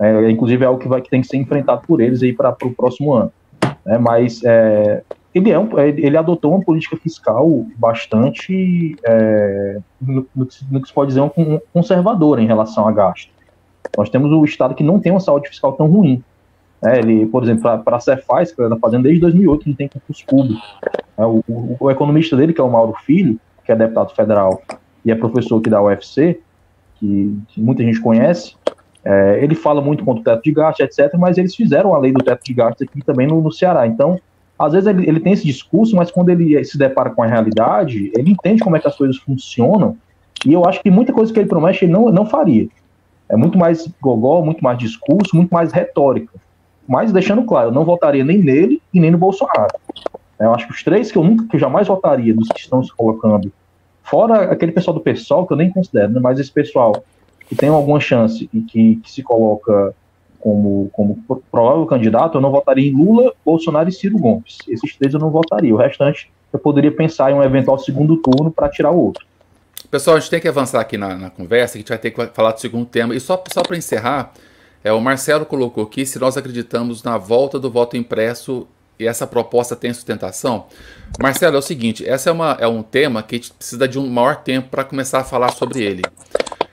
É, inclusive é algo que, vai, que tem que ser enfrentado por eles aí para o próximo ano. É, mas é, ele, é um, ele adotou uma política fiscal bastante, é, no, no, que se pode dizer, um, conservadora em relação a gasto. Nós temos o Estado que não tem uma saúde fiscal tão ruim. É, ele, por exemplo, para a Cefaz, que ele está fazendo desde 2008, não tem concurso público. É, o, o, o, economista dele, que é o Mauro Filho, que é deputado federal e é professor aqui da UFC, que, que muita gente conhece, é, ele fala muito contra o teto de gastos, etc., mas eles fizeram a lei do teto de gastos aqui também no, no Ceará. Então, às vezes ele, ele, tem esse discurso, mas quando ele se depara com a realidade, ele entende como é que as coisas funcionam, e eu acho que muita coisa que ele promete ele não, não faria. É muito mais gogó, muito mais discurso, muito mais retórica. Mas deixando claro, eu não votaria nem nele e nem no Bolsonaro. Eu acho que os três que eu nunca, que eu jamais votaria dos que estão se colocando Fora aquele pessoal do PSOL, que eu nem considero, né, mas esse pessoal que tem alguma chance e que, que se coloca como, como provável candidato, eu não votaria em Lula, Bolsonaro e Ciro Gomes. Esses três eu não votaria. O restante eu poderia pensar em um eventual segundo turno para tirar o outro. Pessoal, a gente tem que avançar aqui na, na conversa, a gente vai ter que falar do segundo tema. E só, só para encerrar, é, o Marcelo colocou aqui se nós acreditamos na volta do voto impresso e essa proposta tem sustentação? Marcelo, é o seguinte, esse é, uma, é um tema que a gente precisa de um maior tempo para começar a falar sobre ele.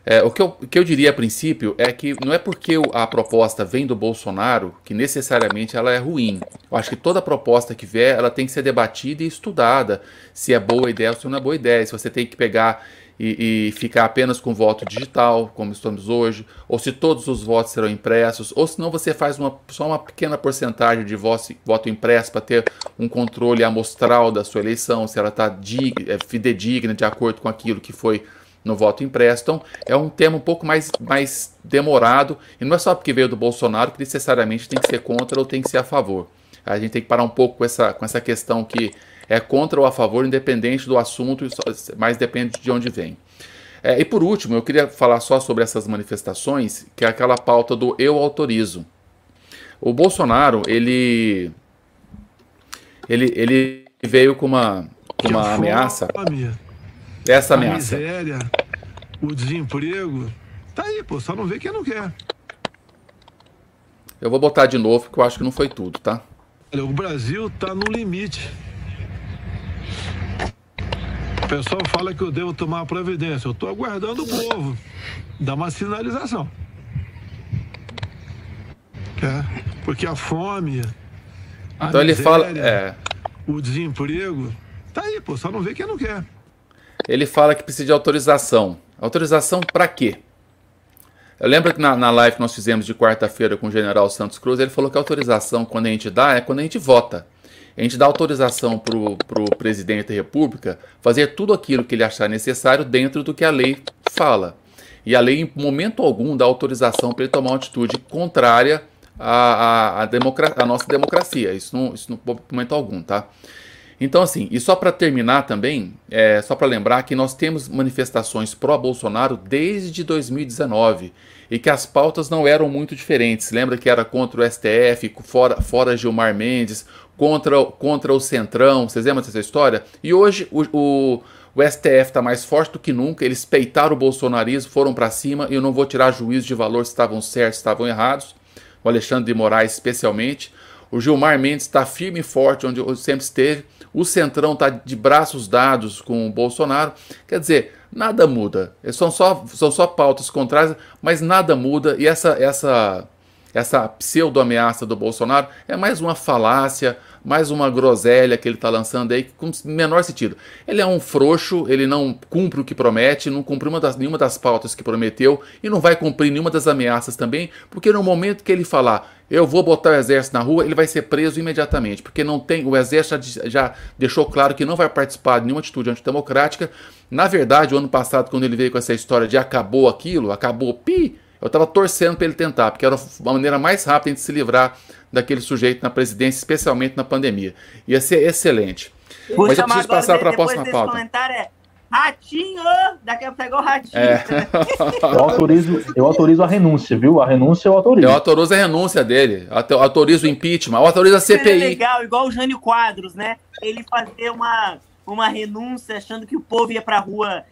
É, o, que eu, o que eu diria a princípio é que não é porque a proposta vem do Bolsonaro que necessariamente ela é ruim. Eu acho que toda proposta que vier, ela tem que ser debatida e estudada, se é boa ideia ou se não é boa ideia, se você tem que pegar e, e, ficar apenas com voto digital, como estamos hoje, ou se todos os votos serão impressos, ou se não você faz uma, só uma pequena porcentagem de voto, voto impresso para ter um controle amostral da sua eleição, se ela está é, fidedigna de acordo com aquilo que foi no voto impresso. Então, é um tema um pouco mais, mais demorado, e não é só porque veio do Bolsonaro que necessariamente tem que ser contra ou tem que ser a favor. A gente tem que parar um pouco com essa, com essa questão que é contra ou a favor, independente do assunto, mas depende de onde vem. É, e por último, eu queria falar só sobre essas manifestações, que é aquela pauta do eu autorizo. O Bolsonaro, ele, ele, ele veio com uma, com uma ameaça. Essa ameaça. A miséria, o desemprego, tá aí, pô, só não vê quem não quer. Eu vou botar de novo, porque eu acho que não foi tudo, tá? Olha, o Brasil tá no limite. O pessoal fala que eu devo tomar providência. Eu estou aguardando o povo dar uma sinalização. É, porque a fome, a Então ele miséria, fala, é, o desemprego, tá aí, pô, só não vê quem não quer. ele fala que precisa de autorização. Autorização para quê? Eu lembro que na, na live que nós fizemos de quarta-feira com o general Santos Cruz, ele falou que a autorização, quando a gente dá, é quando a gente vota. A gente dá autorização para o presidente da República fazer tudo aquilo que ele achar necessário dentro do que a lei fala. E a lei, em momento algum, dá autorização para ele tomar uma atitude contrária à, à, à, à nossa democracia. Isso não, isso não momento algum, tá? Então, assim, e só para terminar também, é, só para lembrar que nós temos manifestações pró-Bolsonaro desde 2019 e que as pautas não eram muito diferentes. Lembra que era contra o STF, fora, fora Gilmar Mendes, contra, contra o Centrão, vocês lembram dessa história? E hoje o, o, o STF está mais forte do que nunca, eles peitaram o bolsonarismo, foram para cima, e eu não vou tirar juízo de valor se estavam certos, se estavam errados, o Alexandre de Moraes especialmente. O Gilmar Mendes está firme e forte onde sempre esteve. O Centrão está de braços dados com o Bolsonaro. Quer dizer, nada muda. São só, são só pautas contrárias, mas nada muda. E essa, essa, essa pseudo-ameaça do Bolsonaro é mais uma falácia, mais uma groselha que ele está lançando aí, com menor sentido. Ele é um frouxo, ele não cumpre o que promete, não das, nenhuma das pautas que prometeu e não vai cumprir nenhuma das ameaças também, porque no momento que ele falar eu vou botar o exército na rua, ele vai ser preso imediatamente, porque não tem, o exército já, já deixou claro que não vai participar de nenhuma atitude antidemocrática. Na verdade, o ano passado, quando ele veio com essa história de acabou aquilo, acabou pi, eu estava torcendo para ele tentar, porque era a maneira mais rápida de se livrar daquele sujeito na presidência, especialmente na pandemia. Ia ser excelente. Vou Mas eu preciso passar para a próxima desse pauta. comentário é Ratinho! Daqui a pouco pegou o ratinho. É. Eu autorizo, eu autorizo a renúncia, viu? A renúncia eu autorizo. Eu autorizo a renúncia dele, eu autorizo o impeachment, eu autorizo a Seria CPI. legal, igual o Jânio Quadros, né? Ele fazer uma, uma renúncia achando que o povo ia pra rua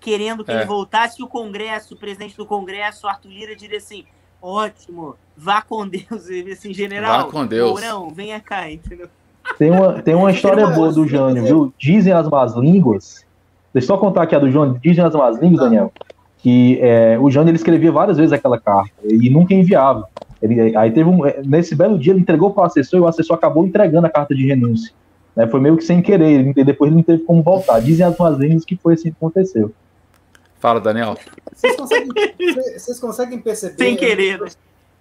querendo que É. ele voltasse, e o Congresso, o presidente do Congresso, Arthur Lira, diria assim: ótimo, vá com Deus. Ele assim, general, Vá com Deus. Mourão, venha cá, entendeu? Tem uma, tem uma história boa do Jânio, viu? Dizem as más línguas. Deixa eu só contar aqui a do Jânio. Dizem as más línguas, Daniel, que é, o Jânio ele escrevia várias vezes aquela carta e nunca enviava. Ele, aí teve um, nesse belo dia ele entregou para o assessor e o assessor acabou entregando a carta de renúncia. né? Foi meio que sem querer, ele- depois ele não teve como voltar. Dizem as más línguas que foi assim que aconteceu. Fala, Daniel. Vocês conseguem, vocês- conseguem perceber. Sem querer, né?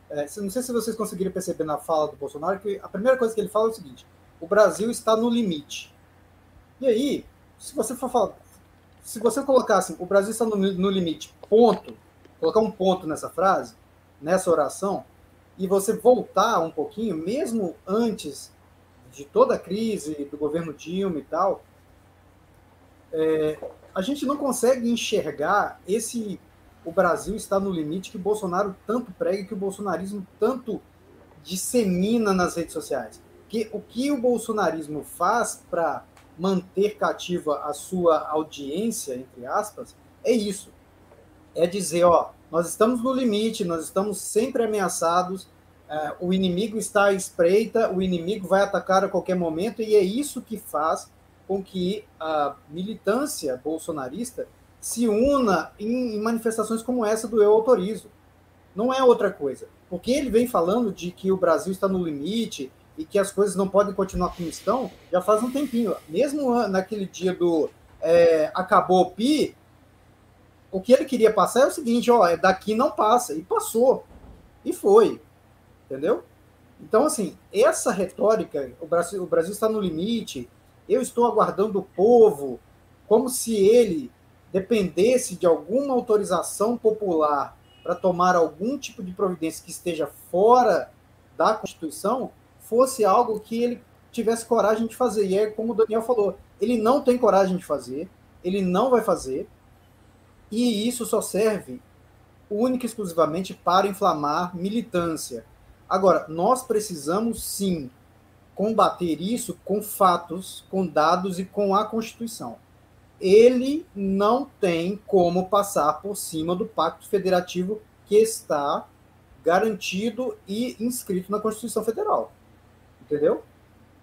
É, não sei se vocês conseguiram perceber na fala do Bolsonaro que a primeira coisa que ele fala é o seguinte: o Brasil está no limite. E aí, se você for falar, se você colocar assim, o Brasil está no, no limite, ponto, colocar um ponto nessa frase, nessa oração, e você voltar um pouquinho, mesmo antes de toda a crise do governo Dilma e tal, é, a gente não consegue enxergar esse o Brasil está no limite que o Bolsonaro tanto prega que o bolsonarismo tanto dissemina nas redes sociais. Que o que o bolsonarismo faz para manter cativa a sua audiência, entre aspas, é isso. É dizer, ó, nós estamos no limite, nós estamos sempre ameaçados, é, o inimigo está à espreita, o inimigo vai atacar a qualquer momento, e é isso que faz com que a militância bolsonarista se una em, em manifestações como essa do eu autorizo. Não é outra coisa. Porque ele vem falando de que o Brasil está no limite e que as coisas não podem continuar como estão, já faz um tempinho. Mesmo naquele dia do é, acabou o PI, o que ele queria passar é o seguinte, ó, é daqui não passa. E passou. E foi. Entendeu? Então, assim, essa retórica, o Brasil, o Brasil está no limite, eu estou aguardando o povo, como se ele dependesse de alguma autorização popular para tomar algum tipo de providência que esteja fora da Constituição, fosse algo que ele tivesse coragem de fazer. E é como o Daniel falou, ele não tem coragem de fazer, ele não vai fazer, e isso só serve única e exclusivamente para inflamar militância. Agora, nós precisamos sim combater isso com fatos, com dados e com a Constituição ele não tem como passar por cima do pacto federativo que está garantido e inscrito na Constituição Federal. Entendeu?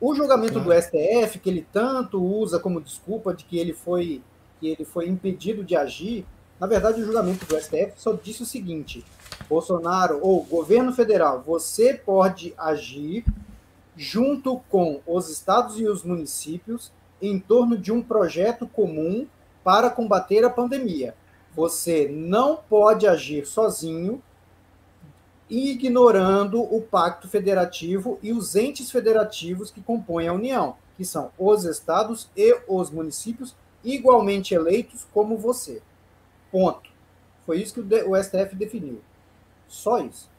O julgamento do STF, que ele tanto usa como desculpa de que ele foi que ele foi impedido de agir, na verdade o julgamento do STF só disse o seguinte: Bolsonaro ou governo federal, você pode agir junto com os estados e os municípios em torno de um projeto comum para combater a pandemia. Você não pode agir sozinho, ignorando o pacto federativo e os entes federativos que compõem a União, que são os estados e os municípios igualmente eleitos como você. Ponto. Foi isso que o STF definiu. Só isso.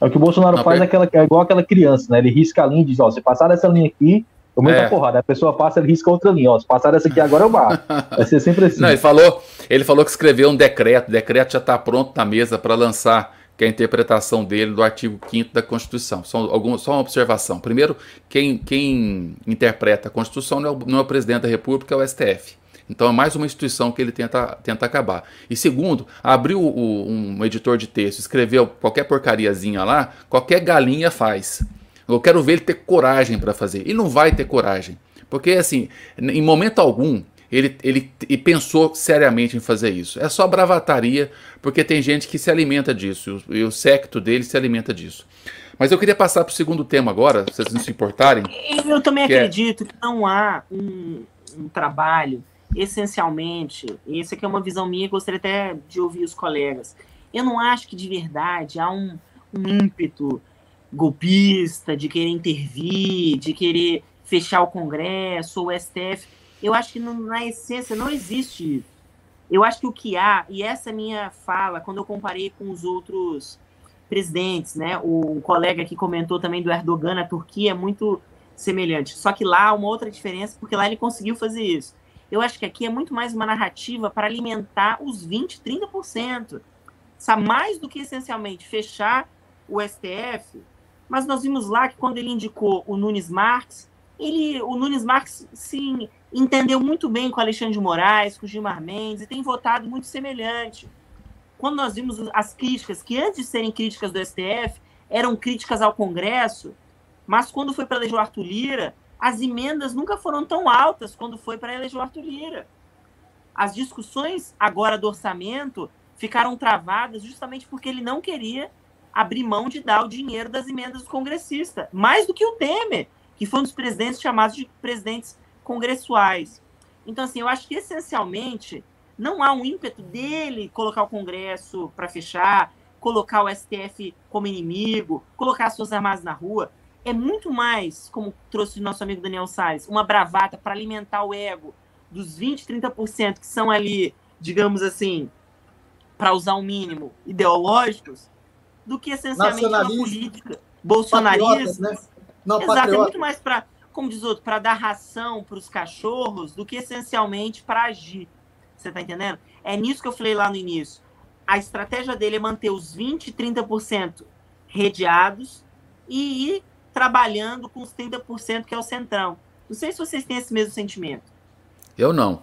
É o que o Bolsonaro não, faz, é, aquela, é igual aquela criança, né? Ele risca a linha e diz, ó, se passar dessa linha aqui, eu muita é. porrada. A pessoa passa, ele risca outra linha, ó. Se passar dessa aqui agora, eu bato. Vai ser sempre assim. Não, ele falou, ele falou que escreveu um decreto, o decreto já está pronto na mesa para lançar, que é a interpretação dele do artigo 5 da Constituição. Só, algum, só uma observação. Primeiro, quem, quem interpreta a Constituição não é, o, não é o presidente da República, é o STF. Então é mais uma instituição que ele tenta, tenta acabar. E segundo, abriu o, um editor de texto, escreveu qualquer porcariazinha lá, qualquer galinha faz. Eu quero ver ele ter coragem para fazer. E não vai ter coragem. Porque, assim, em momento algum, ele, ele, ele, pensou seriamente em fazer isso. É só bravataria, porque tem gente que se alimenta disso, e o secto dele se alimenta disso. Mas eu queria passar para o segundo tema agora, se vocês não se importarem. Eu também é acredito é... que não há um, um trabalho essencialmente, e essa aqui é uma visão minha, gostaria até de ouvir os colegas. Eu não acho que de verdade há um, um ímpeto golpista de querer intervir, de querer fechar o Congresso, o STF. Eu acho que na essência não existe isso. Eu acho que o que há, e essa é minha fala, quando eu comparei com os outros presidentes, né? O colega que comentou também do Erdogan na Turquia é muito semelhante. Só que lá há uma outra diferença, porque lá ele conseguiu fazer isso. Eu acho que aqui é muito mais uma narrativa para alimentar os 20%, 30%. Sabe, mais do que essencialmente fechar o STF. Mas nós vimos lá que quando ele indicou o Nunes Marques, ele, o Nunes Marques, sim, entendeu muito bem com Alexandre de Moraes, com Gilmar Mendes, e tem votado muito semelhante. Quando nós vimos as críticas, que antes de serem críticas do STF, eram críticas ao Congresso, mas quando foi para eleger o Arthur Lira, as emendas nunca foram tão altas quando foi para eleger o Arthur Lira. As discussões agora do orçamento ficaram travadas justamente porque ele não queria abrir mão de dar o dinheiro das emendas do congressista, mais do que o Temer, que foi um dos presidentes chamados de presidentes congressuais. Então, assim, eu acho que essencialmente não há um ímpeto dele colocar o Congresso para fechar, colocar o STF como inimigo, colocar as suas armadas na rua é muito mais, como trouxe o nosso amigo Daniel Salles, uma bravata para alimentar o ego dos 20, 30% que são ali, digamos assim, para usar o mínimo, ideológicos, do que essencialmente uma política bolsonarista. Né? Não, Exato, patriota. é muito mais para, como diz outro, para dar ração para os cachorros do que essencialmente para agir. Você está entendendo? É nisso que eu falei lá no início. A estratégia dele é manter os 20, 30% redeados e ir trabalhando com os 30% que é o centrão. Não sei se vocês têm esse mesmo sentimento. Eu não.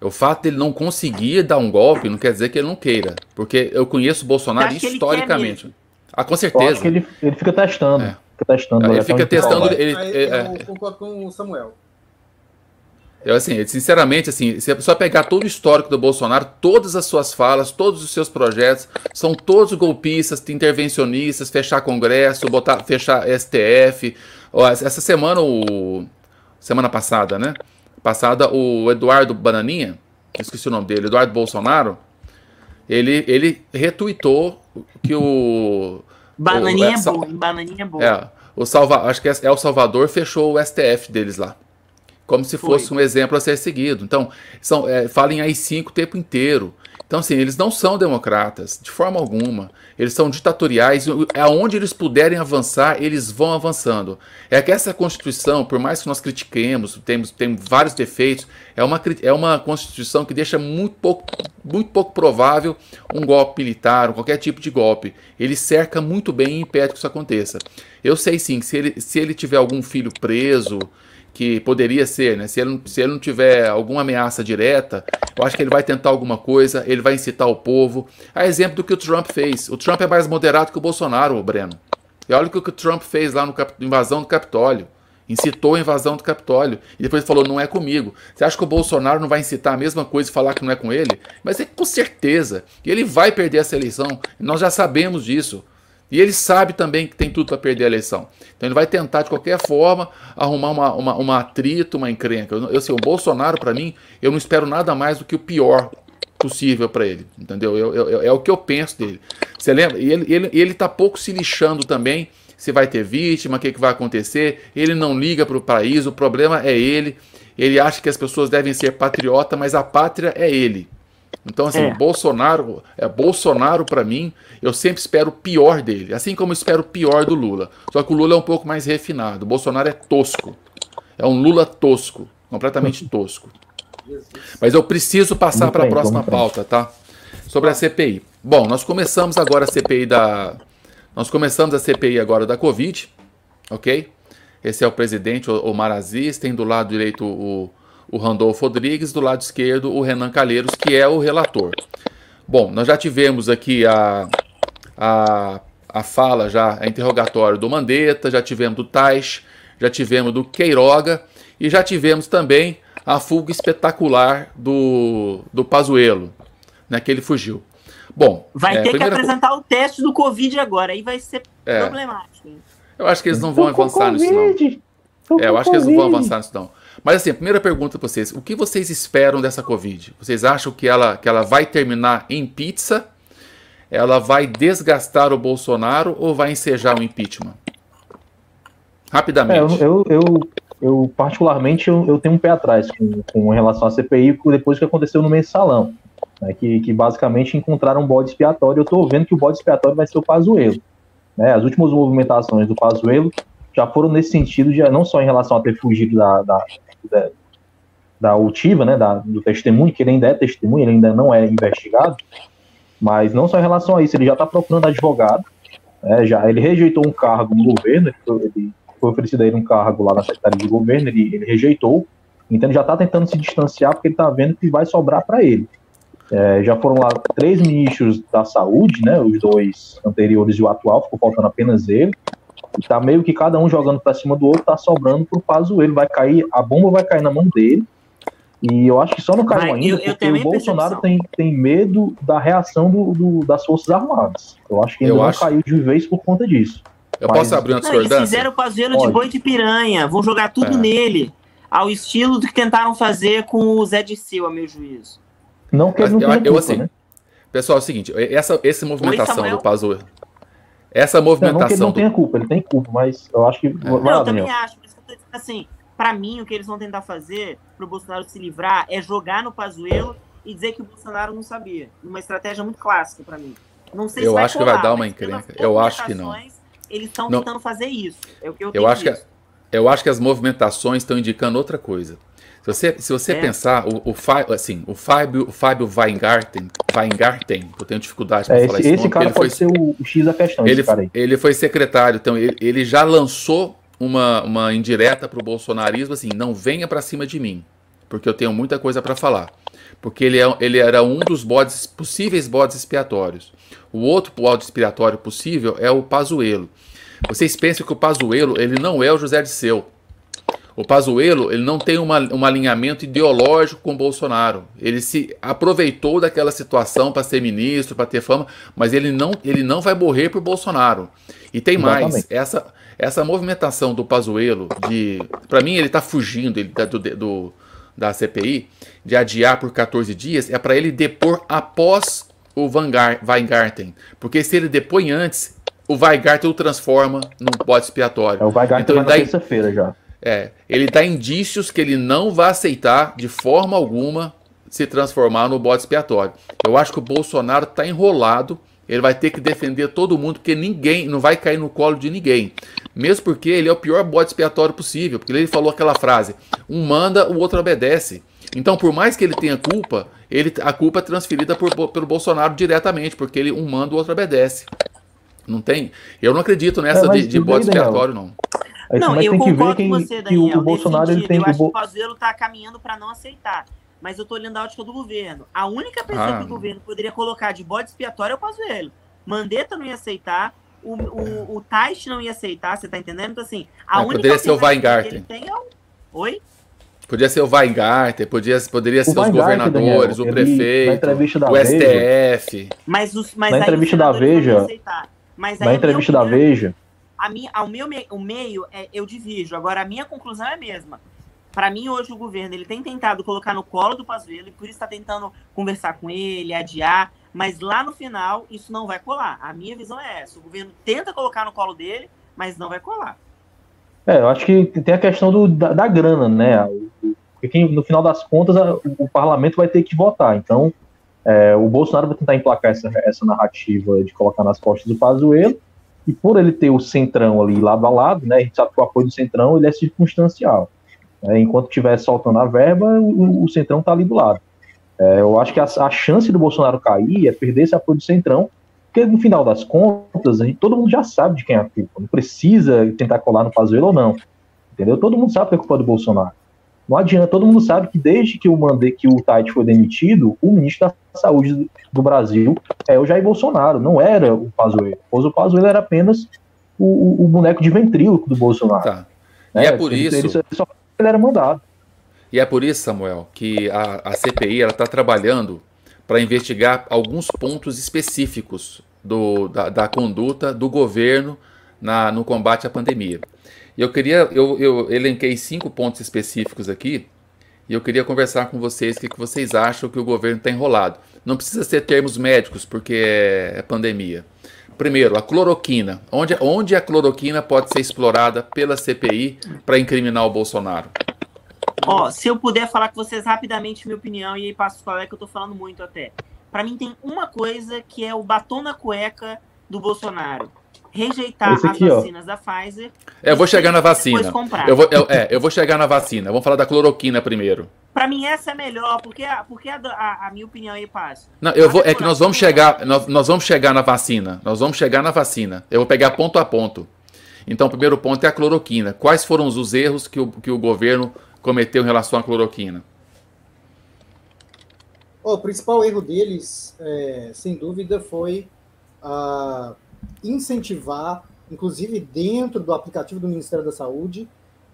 O fato dele não conseguir dar um golpe não quer dizer que ele não queira. Porque eu conheço o Bolsonaro historicamente. Ah, com certeza. ele, ele fica testando. É. Fica testando. Ele fica testando. Ele, ele, ele, eu concordo com o Samuel. Eu, assim, sinceramente, assim, se a pessoa pegar todo o histórico do Bolsonaro, todas as suas falas, todos os seus projetos, são todos golpistas, intervencionistas, fechar Congresso, botar, fechar STF. Essa semana, o. Semana passada, né? Passada, o Eduardo Bananinha, esqueci o nome dele, Eduardo Bolsonaro, ele, ele retuitou que o. Bananinha o, é, boa, bananinha boa. É, o Salva, acho que é, é o Salvador fechou o STF deles lá como se fosse Foi. um exemplo a ser seguido. Então, são, é, falam em AI-5 o tempo inteiro. Então, assim, eles não são democratas, de forma alguma. Eles são ditatoriais. Aonde eles puderem avançar, eles vão avançando. É que essa Constituição, por mais que nós critiquemos, temos, tem vários defeitos, é uma, é uma Constituição que deixa muito pouco, muito pouco provável um golpe militar, ou qualquer tipo de golpe. Ele cerca muito bem e impede que isso aconteça. Eu sei sim, se ele, se ele tiver algum filho preso, que poderia ser, né? Se ele, se ele não tiver alguma ameaça direta, eu acho que ele vai tentar alguma coisa, ele vai incitar o povo. A exemplo do que o Trump fez. O Trump é mais moderado que o Bolsonaro, o Breno. E olha o que o Trump fez lá no invasão do Capitólio. incitou a invasão do Capitólio. E depois falou, não é comigo. Você acha que o Bolsonaro não vai incitar a mesma coisa e falar que não é com ele? Mas é com certeza. E ele vai perder essa eleição. Nós já sabemos disso. E ele sabe também que tem tudo para perder a eleição. Então ele vai tentar, de qualquer forma, arrumar uma, uma, uma atrito, uma encrenca. Eu, eu sei, o Bolsonaro, para mim, eu não espero nada mais do que o pior possível para ele. Entendeu? Eu, eu, é o que eu penso dele. Você lembra? E ele, ele, ele tá pouco se lixando também se vai ter vítima, o que, que vai acontecer. Ele não liga para o país, o problema é ele. Ele acha que as pessoas devem ser patriota, mas a pátria é ele. Então, assim, é. Bolsonaro, é Bolsonaro para mim, eu sempre espero o pior dele, assim como eu espero o pior do Lula. Só que o Lula é um pouco mais refinado. O Bolsonaro é tosco. É um Lula tosco, completamente tosco. Mas eu preciso passar para a próxima pauta, tá? Sobre a CPI. Bom, nós começamos agora a CPI da nós começamos a CPI agora da Covid, ok? Esse é o presidente, o Aziz, tem do lado direito o, o Randolfo Rodrigues, do lado esquerdo o Renan Calheiros, que é o relator. Bom, nós já tivemos aqui a, a, a fala, já, a interrogatório do Mandetta, já tivemos do Tais, já tivemos do Queiroga e já tivemos também a fuga espetacular do, do Pazuello, né, que ele fugiu. Bom, vai é, ter que apresentar o teste do Covid agora, aí vai ser é, problemático. Eu acho que eles não vão avançar nisso, não. É, eu acho que eles não vão avançar nisso, não. Mas assim, a primeira pergunta para vocês: o que vocês esperam dessa Covid? Vocês acham que ela, que ela vai terminar em pizza? Ela vai desgastar o Bolsonaro ou vai ensejar o impeachment? Rapidamente. É, eu, eu, eu, particularmente, eu, eu, tenho um pé atrás com, com relação à CPI depois que aconteceu no mensalão né, que, que, basicamente encontraram um bode expiatório. Eu estou vendo que o bode expiatório vai ser o Pazuello. Né? As últimas movimentações do Pazuello já foram nesse sentido, de, não só em relação a ter fugido da, da, da, da ultiva, né, da, do testemunho, que ele ainda é testemunho, ele ainda não é investigado, mas não só em relação a isso, ele já está procurando advogado, né, já, ele rejeitou um cargo no governo, ele, ele foi oferecido a ele um cargo lá na Secretaria de Governo, ele, ele rejeitou, então ele já está tentando se distanciar porque ele está vendo que vai sobrar para ele. É, já foram lá três ministros da saúde, né? Os dois anteriores e o atual, ficou faltando apenas ele. E tá meio que cada um jogando para cima do outro, tá sobrando pro Pazuello. Vai cair, a bomba vai cair na mão dele. E eu acho que só não caiu ainda, eu, eu porque o Bolsonaro tem, tem medo da reação do, do, das Forças Armadas. Eu acho que ainda eu não acho... caiu de vez por conta disso. Eu Mas... posso abrir uma discordância? Eles fizeram o Pazuello de boi de piranha, vão jogar tudo é. nele, ao estilo do que tentaram fazer com o Zé de Sil, a meu juízo. Não que ele não eu, culpa, eu, assim, né? Pessoal, é o seguinte, essa, essa movimentação Oi, do Pazuello, essa movimentação... Não, que ele não do... tenha culpa, ele tem culpa, mas eu acho que... É. Não, lá, eu também acho, que eu tô dizendo assim, pra mim, o que eles vão tentar fazer pro Bolsonaro se livrar é jogar no Pazuello e dizer que o Bolsonaro não sabia. Uma estratégia muito clássica para mim. Não sei eu se acho colar, que vai dar uma encrenca. Eu acho que não. Eles estão tentando fazer isso. É o que eu, eu acho visto. que eu acho que as movimentações estão indicando outra coisa. Se você, se você é. pensar, o, o, assim, o Fábio, o Fábio Weingarten, Weingarten, eu tenho dificuldade para é, falar esse, esse nome, cara ele pode foi, ser o, o, X da questão. Ele, ele foi secretário, então ele, ele já lançou uma, uma indireta para o bolsonarismo, assim, não venha para cima de mim, porque eu tenho muita coisa para falar. Porque ele, é, ele era um dos bodes, possíveis bodes expiatórios. O outro bode expiatório possível é o Pazuello. Vocês pensam que o Pazuello, ele não é o José Disseu. O Pazuello ele não tem uma, um alinhamento ideológico com o Bolsonaro. Ele se aproveitou daquela situação para ser ministro, para ter fama, mas ele não, ele não vai morrer por Bolsonaro. E tem Exatamente. mais, essa, essa movimentação do Pazuello, de, para mim ele está fugindo ele, do, do, da CPI, de adiar por 14 dias, é para ele depor após o Weingarten. Porque se ele depõe antes, o Weingarten o transforma num bode expiatório. É, o Weingarten então, vai na terça-feira já. É, ele dá indícios que ele não vai aceitar de forma alguma se transformar no bode expiatório. Eu acho que o Bolsonaro está enrolado, ele vai ter que defender todo mundo, porque ninguém não vai cair no colo de ninguém. Mesmo porque ele é o pior bode expiatório possível, porque ele falou aquela frase: um manda, o outro obedece. Então, por mais que ele tenha culpa, ele, a culpa é transferida por, pelo Bolsonaro diretamente, porque ele um manda, o outro obedece. Não tem? Eu não acredito nessa é, de, de bode expiatório, não. Aí não, eu concordo com você, Daniel. Que o, Bolsonaro ele tem eu acho que o Pazuello está caminhando para não aceitar. Mas eu estou olhando a ótica do governo. A única pessoa ah. que o governo poderia colocar de bode expiatório é o Pazuello. Mandetta não ia aceitar, o, o, o Tait não ia aceitar, você tá entendendo? Então, assim, a É, única poderia ser o alternativa que Weingarten. ele tem é o... Oi? Podia ser o Weingarten, podia, poderia ser os Weingarten, governadores, Daniel, o prefeito, entrevista da o Veja, STF. Mas, os, mas Na aí os entrevista da não Veja- aceitar. Mas aí na entrevista da Veja, a minha, ao meu me- o meio é, eu divido. Agora a minha conclusão é a mesma. Para mim hoje o governo ele tem tentado colocar no colo do Pazuello e por isso está tentando conversar com ele, adiar, mas lá no final isso não vai colar. A minha visão é essa. O governo tenta colocar no colo dele, mas não vai colar. É, eu acho que tem a questão do, da, da grana, né? Porque no final das contas a- o, o parlamento vai ter que votar. Então, é, o Bolsonaro vai tentar emplacar essa, essa narrativa de colocar nas costas do Pazuello, e por ele ter o centrão ali lado a lado, né? A gente sabe que o apoio do centrão ele é circunstancial. né, enquanto estiver soltando a verba, o, o centrão está ali do lado. É, eu acho que a, a chance do Bolsonaro cair é perder esse apoio do centrão, porque no final das contas, a gente- todo mundo já sabe de quem é a culpa. Não precisa tentar colar no Pazuello ou não. Entendeu? Todo mundo sabe que é culpa do Bolsonaro. Não adianta, todo mundo sabe que desde que o mandei que o Tait foi demitido, o ministro da Saúde do, Brasil é o Jair Bolsonaro, não era o Pazuello. Pois o Pazuello era apenas o, o- boneco de ventríloco do Bolsonaro. Tá. né? E é por Ele- isso- ele só ele era mandado. E é por isso, Samuel, que a, a CPI está trabalhando para investigar alguns pontos específicos do, da, da conduta do governo na, no combate à pandemia. Eu queria, eu, eu elenquei cinco pontos específicos aqui, e eu queria conversar com vocês o que, que vocês acham que o governo está enrolado. Não precisa ser termos médicos, porque é, é pandemia. Primeiro, a cloroquina. Onde, onde a cloroquina pode ser explorada pela CPI para incriminar o Bolsonaro? Ó, se eu puder falar com vocês rapidamente minha opinião, e aí passo qual é que eu tô falando muito até. Pra mim tem uma coisa que é o batom na cueca do Bolsonaro. Rejeitar Esse as aqui, ó. vacinas da Pfizer. Eu vou chegar na vacina. Eu vou, eu- é, eu vou chegar na vacina. Vamos falar da cloroquina primeiro. Pra mim essa é melhor, porque, a, porque a, a- a minha opinião aí passa. Não, eu vou, é que nós vamos chegar, nós, nós vamos chegar na vacina. Nós vamos chegar na vacina. Eu vou pegar ponto a ponto. Então, o primeiro ponto é a cloroquina. Quais foram os erros que o, que o governo cometeu em relação à cloroquina? Ó, o principal erro deles, é, sem dúvida, foi ah, incentivar, inclusive dentro do aplicativo do Ministério da Saúde,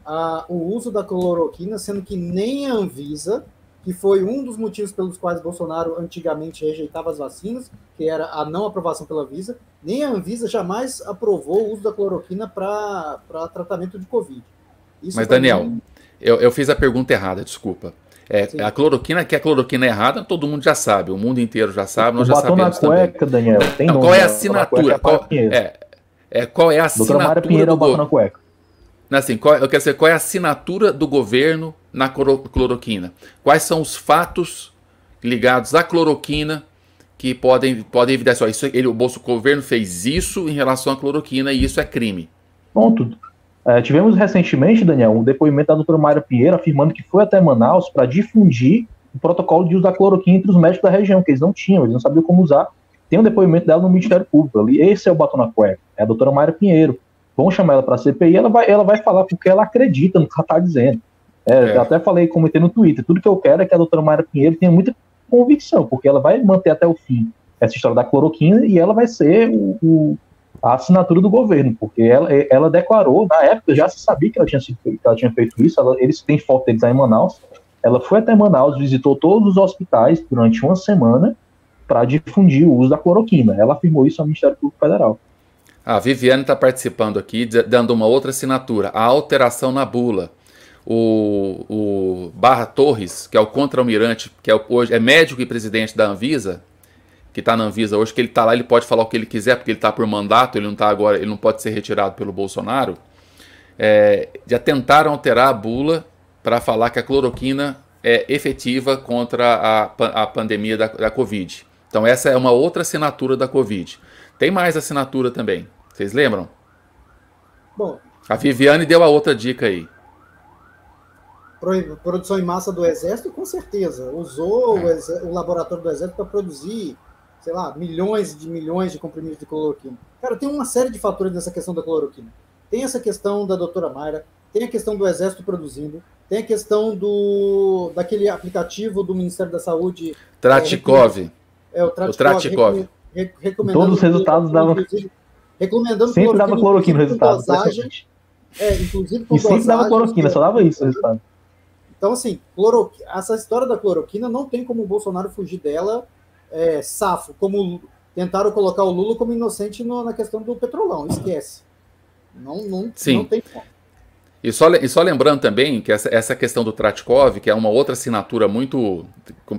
ah, o uso da cloroquina, sendo que nem a Anvisa, que foi um dos motivos pelos quais Bolsonaro antigamente rejeitava as vacinas, que era a não aprovação pela Anvisa, nem a Anvisa jamais aprovou o uso da cloroquina para tratamento de Covid. Isso Mas, Daniel, mim- Eu, eu fiz a pergunta errada, desculpa. É, a cloroquina, que a cloroquina é errada, todo mundo já sabe. O mundo inteiro já sabe, nós o já batom na sabemos também. cueca, Daniel. Tem Não, qual é a né? Cueca assinatura? é Qual, é, é, qual é a assinatura Pinheiro do na cueca. Assim, qual, eu quero saber qual é a assinatura do governo na cloro- cloroquina. Quais são os fatos ligados à cloroquina que podem, podem evidenciar. Isso, ele, o Bolso o governo fez isso em relação à cloroquina e isso é crime. Ponto. É, tivemos recentemente, Daniel, um depoimento da doutora Mayra Pinheiro afirmando que foi até Manaus para difundir o protocolo de uso da cloroquina entre os médicos da região, que eles não tinham, eles não sabiam como usar. Tem um depoimento dela no Ministério Público ali. Esse é o batom na cueca, é a doutora Mayra Pinheiro. Vamos chamar ela para a CPI, ela vai, ela vai falar porque ela acredita no que ela está dizendo. É, É. Eu até falei, comentei no Twitter, tudo que eu quero é que a doutora Mayra Pinheiro tenha muita convicção, porque ela vai manter até o fim essa história da cloroquina e ela vai ser o- o, a assinatura do governo, porque ela, ela declarou, na época já se sabia que ela tinha, que ela tinha feito isso, ela- eles têm foto deles lá em Manaus, ela foi até Manaus, visitou todos os hospitais durante uma semana para difundir o uso da cloroquina. Ela afirmou isso ao Ministério Público Federal. A Viviane está participando aqui, dando uma outra assinatura. A alteração na bula. O, o Barra Torres, que é o contra-almirante, que é, hoje, é médico e presidente da Anvisa, que está na Anvisa hoje, que ele está lá, ele pode falar o que ele quiser, porque ele está por mandato, ele não tá agora, ele não pode ser retirado pelo Bolsonaro. É, já tentaram alterar a bula para falar que a cloroquina é efetiva contra a, a pandemia da, da Covid. Então essa é uma outra assinatura da Covid. Tem mais assinatura também. Vocês lembram? Bom, A Viviane deu a outra dica aí. Pro- Produção em massa do Exército, com certeza. Usou o, exé- o laboratório do Exército para produzir, sei lá, milhões de milhões de comprimidos de cloroquina. Cara, tem uma série de fatores nessa questão da cloroquina. Tem essa questão da doutora Mayra, tem a questão do Exército produzindo, tem a questão do daquele aplicativo do Ministério da Saúde, Tratikov. é o Tratikov, Tratikov. recom- re- recomendando Todos os resultados davam- recomendando Sempre dava cloroquina no resultado. Dosagem, é, inclusive com e sempre dava cloroquina, só dava isso o resultado. Então, assim, cloroqu... essa história da cloroquina não tem como o Bolsonaro fugir dela é, safo, como tentaram colocar o Lula como inocente no, na questão do petrolão, esquece. Não, não, Sim. não tem como. E só, e só lembrando também que essa, essa questão do Tratkov, que é uma outra assinatura muito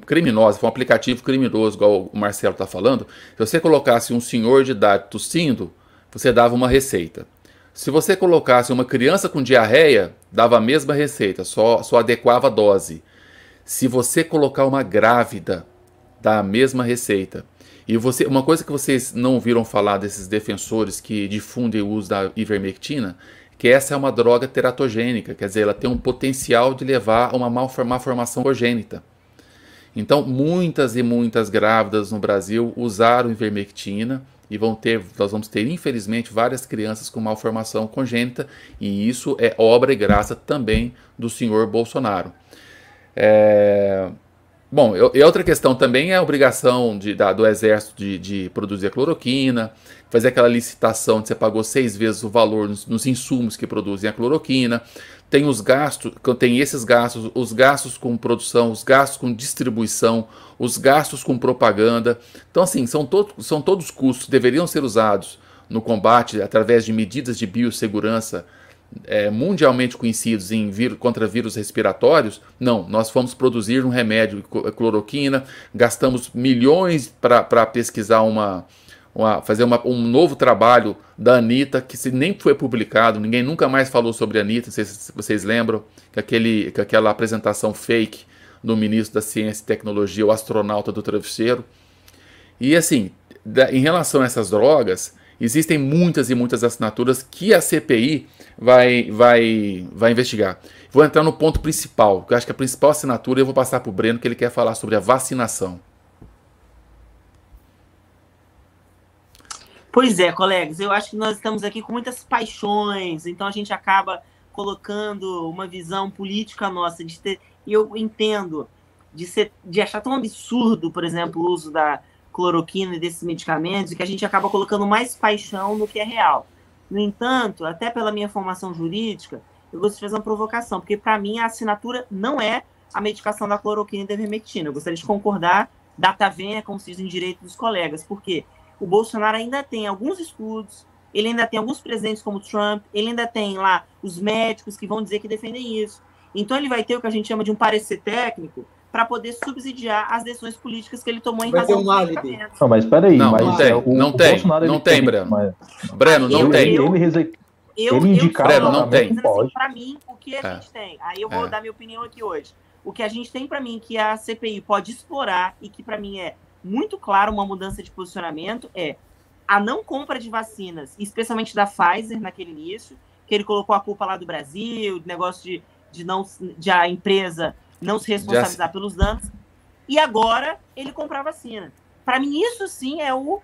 criminosa, foi um aplicativo criminoso, igual o Marcelo está falando, se você colocasse um senhor de idade tossindo, você dava uma receita. Se você colocasse uma criança com diarreia, dava a mesma receita, só, só adequava a dose. Se você colocar uma grávida, dá a mesma receita. E você, uma coisa que vocês não ouviram falar desses defensores que difundem o uso da ivermectina, que essa é uma droga teratogênica, quer dizer, ela tem um potencial de levar a uma malformação congênita. Então, muitas e muitas grávidas no Brasil usaram ivermectina e vão ter, nós vamos ter, infelizmente, várias crianças com malformação congênita, e isso é obra e graça também do senhor Bolsonaro. É... Bom, e outra questão também é a obrigação de, da, do Exército de, de, produzir a cloroquina, fazer aquela licitação de você pagou seis vezes o valor nos, nos, insumos que produzem a cloroquina. Tem os gastos, tem esses gastos, os gastos com produção, os gastos com distribuição, os gastos com propaganda. Então, assim, são, to são todos custos que deveriam ser usados no combate através de medidas de biossegurança é, mundialmente conhecidos em contra vírus respiratórios, não, nós fomos produzir um remédio cloroquina, gastamos milhões para pesquisar uma, uma fazer uma, um novo trabalho da Anitta, que se nem foi publicado, ninguém nunca mais falou sobre a Anitta, vocês lembram, que, aquele, que aquela apresentação fake do ministro da Ciência e Tecnologia, o astronauta do travesseiro. E assim, da, em relação a essas drogas, existem muitas e muitas assinaturas que a CPI vai, vai, vai investigar. Vou entrar no ponto principal, que eu acho que a principal assinatura eu vou passar para o Breno, que ele quer falar sobre a vacinação. Pois é, colegas, eu acho que nós estamos aqui com muitas paixões, então a gente acaba colocando uma visão política nossa de ter, eu entendo de ser de achar tão absurdo, por exemplo, o uso da cloroquina e desses medicamentos, que a gente acaba colocando mais paixão no que é real. No entanto, até pela minha formação jurídica, eu gostaria de fazer uma provocação, porque para mim a assinatura não é a medicação da cloroquina e da ivermectina. Eu gostaria de concordar, data venha, como se diz em direito dos colegas, porque o Bolsonaro ainda tem alguns estudos, ele ainda tem alguns presidentes como Trump, ele ainda tem lá os médicos que vão dizer que defendem isso. Então ele vai ter o que a gente chama de um parecer técnico para poder subsidiar as decisões políticas que ele tomou em Vai razão um álibi. Não, mas espera aí. Não, mas, não tem, é, o, não o tem, Bolsonaro, ele não tem, Breno. mas- Breno, não Eu- tem. Ele, ele, rese- Eu, Ele indicava Breno, não tem. pode. Para mim, o que a É. gente tem, aí eu vou É. dar minha opinião aqui hoje. O que a gente tem para mim que a CPI pode explorar e que para mim é muito claro uma mudança de posicionamento é a não compra de vacinas, especialmente da Pfizer naquele início, que ele colocou a culpa lá do Brasil, de negócio de, de não de a empresa não se responsabilizar pelos danos. E agora ele comprar vacina. Para mim isso sim é o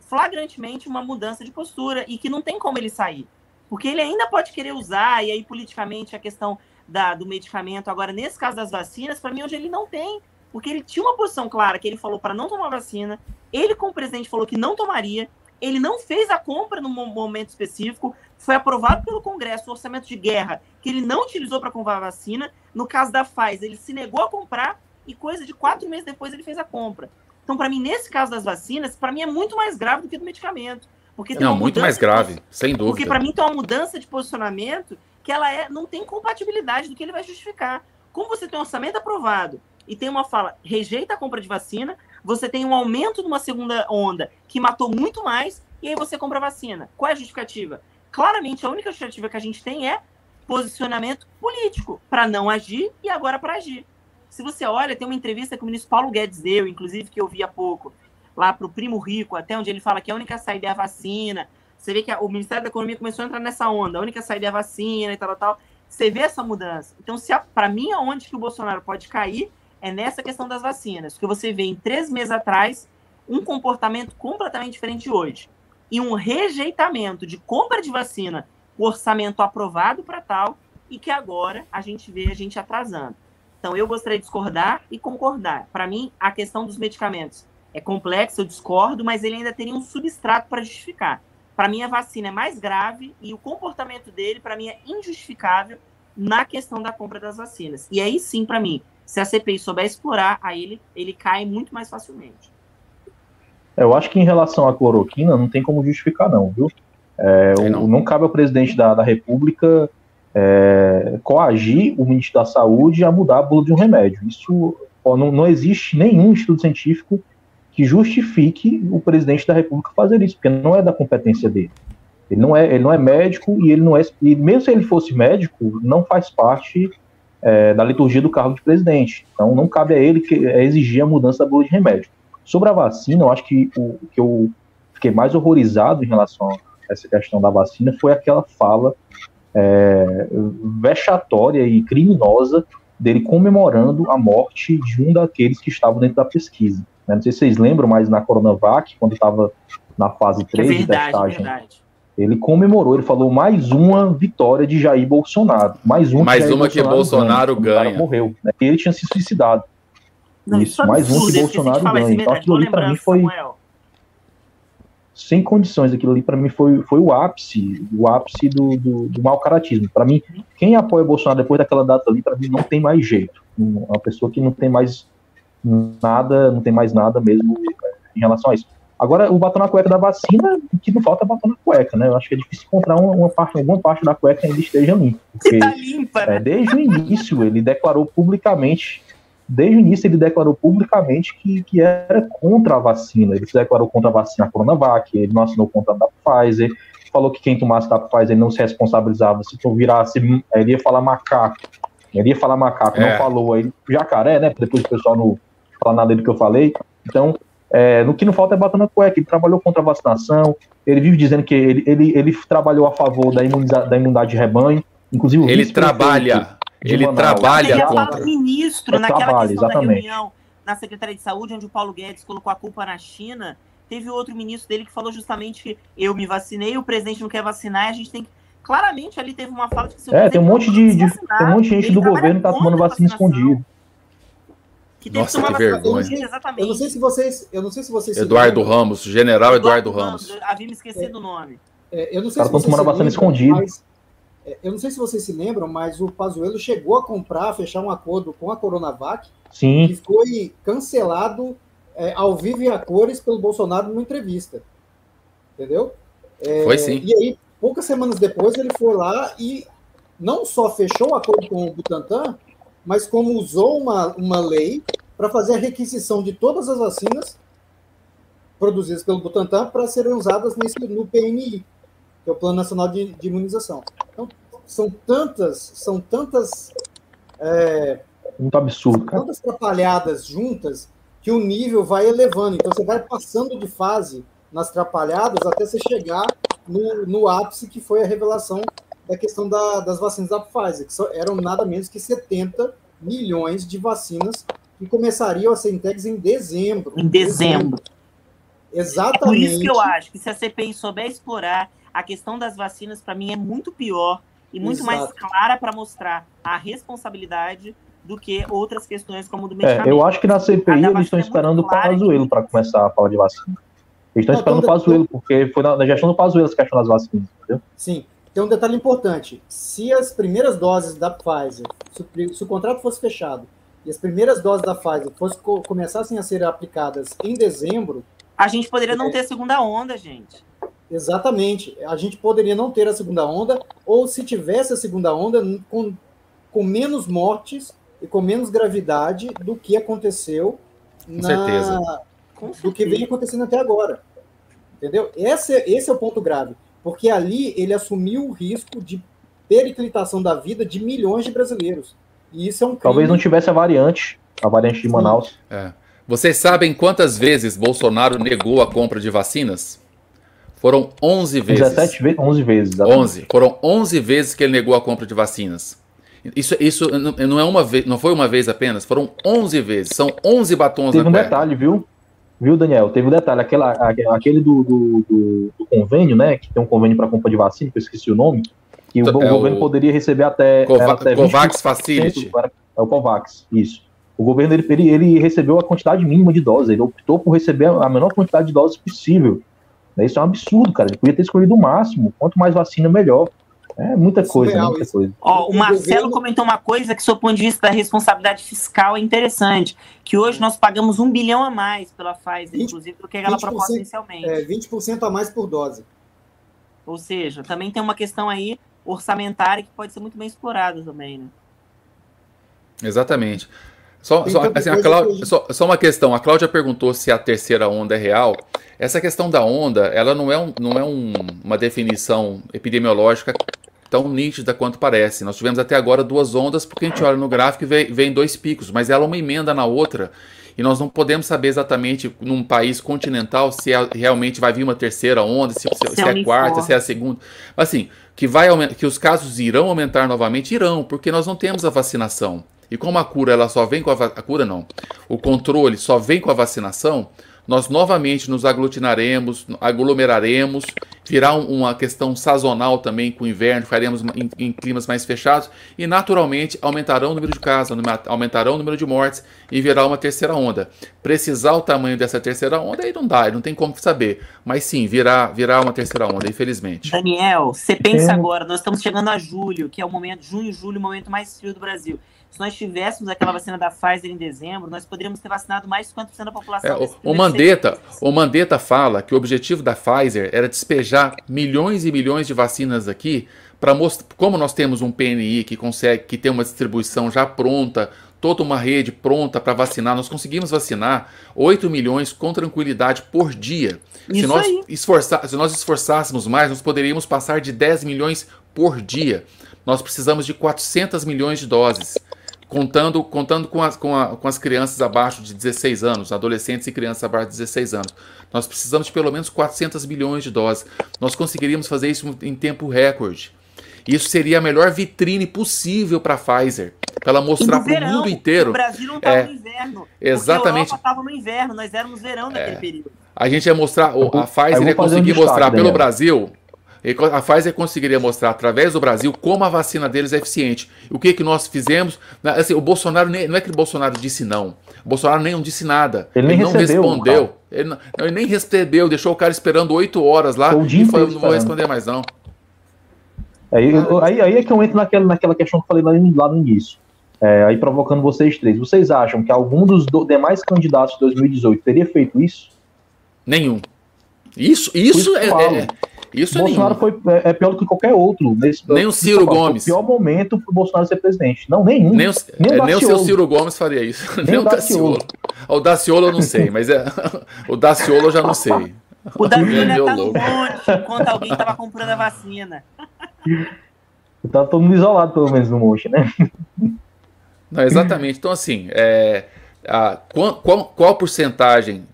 flagrantemente uma mudança de postura e que não tem como ele sair. Porque ele ainda pode querer usar, e aí politicamente a questão da, do medicamento, agora nesse caso das vacinas, para mim hoje ele não tem. Porque ele tinha uma posição clara que ele falou para não tomar vacina, ele, como presidente, falou que não tomaria, ele não fez a compra no mo- momento específico, foi aprovado pelo Congresso o orçamento de guerra que ele não utilizou para comprar a vacina. No caso da Pfizer, ele se negou a comprar e coisa de quatro meses depois ele fez a compra. Então, para mim, nesse caso das vacinas, para mim é muito mais grave do que do medicamento. Porque Não, muito mais de grave, sem porque dúvida. para mim tem uma mudança de posicionamento que ela é, não tem compatibilidade do que ele vai justificar. Como você tem um orçamento aprovado e tem uma fala, rejeita a compra de vacina, você tem um aumento de uma segunda onda que matou muito mais, e aí você compra vacina. Qual é a justificativa? Claramente, a única justificativa que a gente tem é posicionamento político, para não agir e agora para agir. Se você olha, tem uma entrevista que o ministro Paulo Guedes deu, inclusive que eu vi há pouco, lá para o Primo Rico, até onde ele fala que a única saída é a vacina. Você vê que a- o Ministério da Economia começou a entrar nessa onda, a única saída é a vacina e tal, tal, tal. Você vê essa mudança. Então, para mim, aonde que o Bolsonaro pode cair é nessa questão das vacinas, porque você vê em três meses atrás um comportamento completamente diferente de hoje e um rejeitamento de compra de vacina, o orçamento aprovado para tal, e que agora a gente vê a gente atrasando. Então, eu gostaria de discordar e concordar. Para mim, a questão dos medicamentos é complexa, eu discordo, mas ele ainda teria um substrato para justificar. para mim a vacina é mais grave e o comportamento dele, para mim, é injustificável na questão da compra das vacinas. E aí sim, para mim, se a CPI souber explorar, aí ele, ele cai muito mais facilmente. Eu acho que em relação à cloroquina, não tem como justificar, não, viu? É, não. O, não cabe ao presidente da, da República é, coagir o ministro da Saúde a mudar a bula de um remédio. Isso ó, não, não existe nenhum estudo científico que justifique o presidente da República fazer isso, porque não é da competência dele. Ele não é, ele não é médico e ele não é. E mesmo se ele fosse médico, não faz parte é, da liturgia do cargo de presidente. Então não cabe a ele que, é exigir a mudança da bula de remédio. Sobre a vacina, eu acho que o que eu fiquei mais horrorizado em relação a essa questão da vacina foi aquela fala é, vexatória e criminosa dele comemorando a morte de um daqueles que estavam dentro da pesquisa. Né? Não sei se vocês lembram, mas na Coronavac, quando estava na fase 3 é verdade, da testagem, verdade. Ele comemorou, ele falou mais uma vitória de Jair Bolsonaro. Mais uma, mais que, uma que Bolsonaro ganha. ganha. morreu. Né? Ele tinha se suicidado. Não, isso, mais um que Bolsonaro ganha. Então aquilo ali para mim foi. Samuel sem condições. Aquilo ali, para mim, foi, foi o ápice, o ápice do, do, do mau caratismo. Para mim, quem apoia Bolsonaro depois daquela data ali, para mim, não tem mais jeito. Uma pessoa que não tem mais nada, não tem mais nada mesmo em relação a isso. Agora, o batom na cueca da vacina, o que não falta é batom na cueca, né? Eu acho que é difícil encontrar uma, uma parte, alguma parte da cueca ainda esteja limpa. Porque, tá limpa, né? é, desde o início, ele declarou publicamente desde o início ele declarou publicamente que, que era contra a vacina. Ele se declarou contra a vacina Coronavac, ele não assinou contra a da Pfizer, falou que quem tomasse da Pfizer não se responsabilizava se tu virasse, ele ia falar macaco, ele ia falar macaco, é. não falou aí jacaré, né? Depois o pessoal não fala nada do que eu falei. Então, é, no que não falta é bater na cueca. Ele trabalhou contra a vacinação, ele vive dizendo que ele, ele, ele trabalhou a favor da, da imunidade de rebanho. Inclusive, ele trabalha ele Manaus. trabalha contra. ministro, naquela trabalha, questão exatamente. da reunião na Secretaria de Saúde, onde o Paulo Guedes colocou a culpa na China, teve outro ministro dele que falou justamente que eu me vacinei, o presidente não quer vacinar, a gente tem que. Claramente ali teve uma fala de que É, tem um monte de, de vacinar, tem um monte de gente do governo que tá tomando vacina escondida. Que Nossa, que vergonha. Exatamente. Eu não sei se vocês, eu não sei se vocês Eduardo Ramos, General Eduardo, Eduardo Ramos. Ramos. Havia me esquecido é, o nome. É, eu não sei caras estão tomando vacina escondida. Mas é, eu não sei se vocês se lembram, mas o Pazuello chegou a comprar, fechar um acordo com a Coronavac, Sim. que foi cancelado é, ao vivo e a cores pelo Bolsonaro numa entrevista. Entendeu? É, foi sim. E aí, poucas semanas depois, ele foi lá e não só fechou o acordo com o Butantan, mas como usou uma, uma lei para fazer a requisição de todas as vacinas produzidas pelo Butantan para serem usadas nesse, no PNI que é o Plano Nacional de, de Imunização. Então, são tantas, são tantas. É, Muito absurdo. Cara. Tantas atrapalhadas juntas que o nível vai elevando. Então, você vai passando de fase nas atrapalhadas até você chegar no, no ápice que foi a revelação da questão da, das vacinas da Pfizer, que eram nada menos que 70 milhões de vacinas que começariam a ser entregues em dezembro. Em dezembro. Exatamente. É por isso que eu acho que se a CPI souber explorar a questão das vacinas, para mim, é muito pior e muito Exato. mais clara para mostrar a responsabilidade do que outras questões como do medicamento. É, eu acho que na CPI eles estão é esperando o Pazuello para começar a falar de vacina. Eles estão esperando o Pazuello, porque foi na, na gestão do Pazuello essa questão das vacinas, entendeu? Sim. Tem um detalhe importante. Se as primeiras doses da Pfizer, se, se o contrato fosse fechado e as primeiras doses da Pfizer fosse, começassem a ser aplicadas em dezembro... A gente poderia não é ter segunda onda, gente. Exatamente. A gente poderia não ter a segunda onda, ou se tivesse a segunda onda, com, com menos mortes e com menos gravidade do que aconteceu com na, certeza. do que vem acontecendo até agora. Entendeu? Esse, esse é o ponto grave. Porque ali ele assumiu o risco de periclitação da vida de milhões de brasileiros. E isso é um crime. Talvez não tivesse a variante, a variante de Manaus. É. Vocês sabem quantas vezes Bolsonaro negou a compra de vacinas? Foram 11 vezes. 17 vezes? 11 vezes. Exatamente. 11. Foram 11 vezes que ele negou a compra de vacinas. Isso, isso não é uma vez, não foi uma vez apenas, foram 11 vezes. São 11 batons Teve um cueca. detalhe, viu? Viu, Daniel? Teve um detalhe. Aquela, aquele do, do, do, do convênio, né? Que tem um convênio para compra de vacina, que eu esqueci o nome. Que o, é governo o... poderia receber até. Cova até Covax Facility. É o Covax, isso. O governo ele, ele recebeu a quantidade mínima de doses. Ele optou por receber a menor quantidade de doses possível Isso é um absurdo, cara. Ele podia ter escolhido o máximo. Quanto mais vacina, melhor. É muita coisa, né? muita coisa. Ó, o Marcelo comentou uma coisa que, do ponto de vista da responsabilidade fiscal, é interessante. Que hoje nós pagamos um bilhão a mais pela Pfizer, 20, inclusive, do que ela propôs inicialmente. É, 20% a mais por dose. Ou seja, também tem uma questão aí orçamentária que pode ser muito bem explorada também, né? Exatamente. Só, só, assim, a Cláudia, só, só, uma questão. A Cláudia perguntou se a terceira onda é real. Essa questão da onda, ela não é, um, não é um, uma definição epidemiológica tão nítida quanto parece. Nós tivemos até agora duas ondas, porque a gente olha no gráfico e vê, vem dois picos, mas ela é uma emenda na outra. E nós não podemos saber exatamente num país continental se é, realmente vai vir uma terceira onda, se, se, se é a quarta, se é a segunda. Assim, que, vai, que os casos irão aumentar novamente, irão, porque nós não temos a vacinação. E como a cura ela só vem com a, a cura não, o controle só vem com a vacinação, nós novamente nos aglutinaremos, aglomeraremos, virá uma questão sazonal também com o inverno, faremos em, em, climas mais fechados e naturalmente aumentarão o número de casos, aumentarão o número de mortes e virá uma terceira onda. Precisar o tamanho dessa terceira onda aí não dá, não tem como saber, mas sim, virá, virá uma terceira onda, infelizmente. Daniel, você pensa agora, nós estamos chegando a julho, que é o momento, junho, julho, o momento mais frio do Brasil se nós tivéssemos aquela vacina da Pfizer em dezembro, nós poderíamos ter vacinado mais de 50% da população. É, o, Mandetta, o Mandetta fala que o objetivo da Pfizer era despejar milhões e milhões de vacinas aqui para mostrar como nós temos um PNI que consegue que tem uma distribuição já pronta, toda uma rede pronta para vacinar, nós conseguimos vacinar 8 milhões com tranquilidade por dia. Isso se nós, esforçar, se nós esforçássemos mais, nós poderíamos passar de 10 milhões por dia. Nós precisamos de 400 milhões de doses contando, contando com, as, com, a, com as crianças abaixo de 16 anos, adolescentes e crianças abaixo de 16 anos. Nós precisamos de pelo menos 400 milhões de doses. Nós conseguiríamos fazer isso em tempo recorde. Isso seria a melhor vitrine possível para a Pfizer, para ela mostrar para o mundo inteiro. O Brasil não estava é, no inverno. Exatamente. A estava no inverno, nós éramos verão naquele é, período. A gente ia mostrar, a Pfizer ia conseguir um mostrar pelo Brasil a Pfizer conseguiria mostrar através do Brasil como a vacina deles é eficiente. O que, que nós fizemos? Assim, o Bolsonaro nem, não é que o Bolsonaro disse não. O Bolsonaro nem não disse nada. Ele, nem ele não recebeu, respondeu. Ele, não, ele, nem recebeu, deixou o cara esperando oito horas lá e falou: não vou responder mais não. Aí, aí, aí, é que eu entro naquela, naquela questão que eu falei lá, no início. É, aí provocando vocês três. Vocês acham que algum dos do, demais candidatos de 2018 teria feito isso? Nenhum. Isso, isso é, é, isso o Bolsonaro foi é, é, pior do que qualquer outro. Nesse, nem o Ciro Gomes. Foi o pior momento para o Bolsonaro ser presidente. Não, nenhum. Nem o, nem o, é, nem o seu Ciro Gomes faria isso. Nem, nem o Daciolo. O Daciolo eu não sei, mas é, o Daciolo eu já não sei. O Daciolo tá no monte, enquanto alguém estava comprando a vacina. Tá todo mundo isolado, pelo menos, no monte, né? Não, exatamente. Então, assim, é, a, qual, qual, qual porcentagem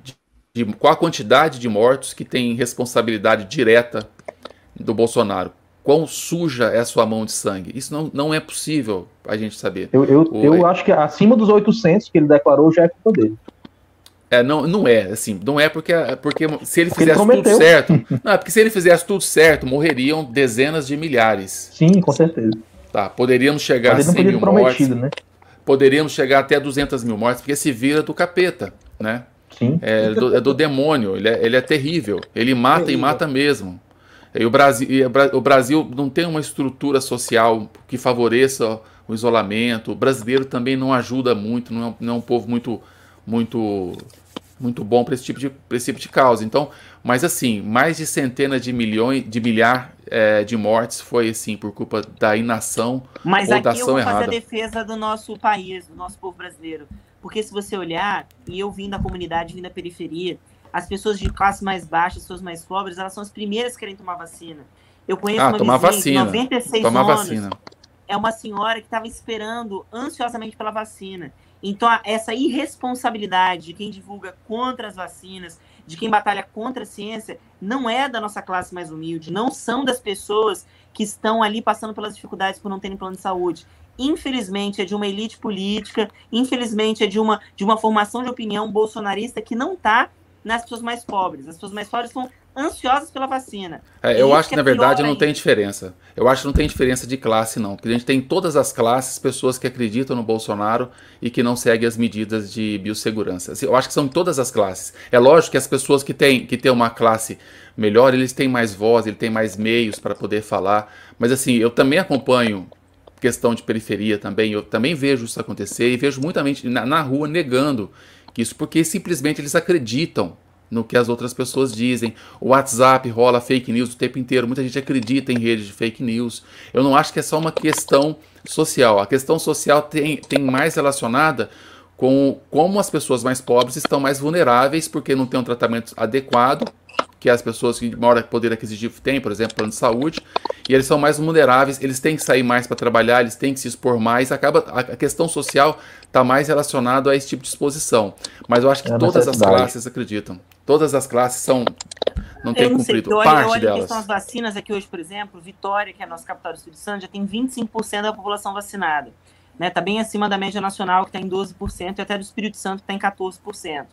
de qual a quantidade de mortos que tem responsabilidade direta do Bolsonaro. Quão suja é a sua mão de sangue? Isso não, não é possível a gente saber. Eu, eu, o, eu acho que acima dos 800 que ele declarou já é culpa dele. É, não, não é, assim, não é porque, porque se ele fizesse ele tudo certo. Não, é porque se ele fizesse tudo certo, morreriam dezenas de milhares. Sim, com certeza. Tá, poderíamos chegar a 100 mil mortes. Né? Poderíamos chegar até 200 mil mortes, porque se vira do capeta, né? Sim. É, do, é do demônio, ele é, ele é terrível. Ele mata terrível. e mata mesmo. E o, Brasil, e o Brasil não tem uma estrutura social que favoreça o isolamento. O brasileiro também não ajuda muito, não é, não é um povo muito, muito, muito bom para esse, tipo de, esse tipo de causa. Então, mas assim, mais de centenas de milhões, de milhar é, de mortes foi assim por culpa da inação mas ou da ação errada. Mas aqui eu vou fazer a defesa do nosso país, do nosso povo brasileiro. Porque se você olhar, e eu vim da comunidade, vim da periferia, as pessoas de classe mais baixa, as pessoas mais pobres, elas são as primeiras que querem tomar vacina. Eu conheço ah, uma tomar vacina. 96 tomar anos. Vacina. É uma senhora que estava esperando ansiosamente pela vacina. Então, essa irresponsabilidade de quem divulga contra as vacinas, de quem batalha contra a ciência, não é da nossa classe mais humilde, não são das pessoas que estão ali passando pelas dificuldades por não terem plano de saúde infelizmente, é de uma elite política, infelizmente, é de uma, de uma formação de opinião bolsonarista que não está nas pessoas mais pobres. As pessoas mais pobres estão ansiosas pela vacina. É, eu acho que, é na verdade não tem diferença. Eu acho que não tem diferença de classe, não. Porque a gente tem todas as classes, pessoas que acreditam no Bolsonaro e que não seguem as medidas de biossegurança. Assim, eu acho que são todas as classes. É lógico que as pessoas que têm, que têm uma classe melhor, eles têm mais voz, eles têm mais meios para poder falar. Mas assim, eu também acompanho questão de periferia também, eu também vejo isso acontecer e vejo muita gente na, na rua negando isso, porque simplesmente eles acreditam no que as outras pessoas dizem. O WhatsApp rola fake news o tempo inteiro, muita gente acredita em redes de fake news. Eu não acho que é só uma questão social. A questão social tem, tem mais relacionada com como as pessoas mais pobres estão mais vulneráveis porque não tem um tratamento adequado que as pessoas que maior poder aquisitivo têm, por exemplo, plano de saúde, e eles são mais vulneráveis, eles têm que sair mais para trabalhar, eles têm que se expor mais, acaba a questão social está mais relacionada a esse tipo de exposição. Mas eu acho que é todas as classes acreditam. Todas as classes são não tem cumprido sei, parte olha, delas. As vacinas aqui hoje, por exemplo, Vitória, que é a nossa capital do Espírito Santo, já tem 25% da população vacinada. Está né? Tá bem acima da média nacional, que está em 12%, e até do Espírito Santo, que está em 14%.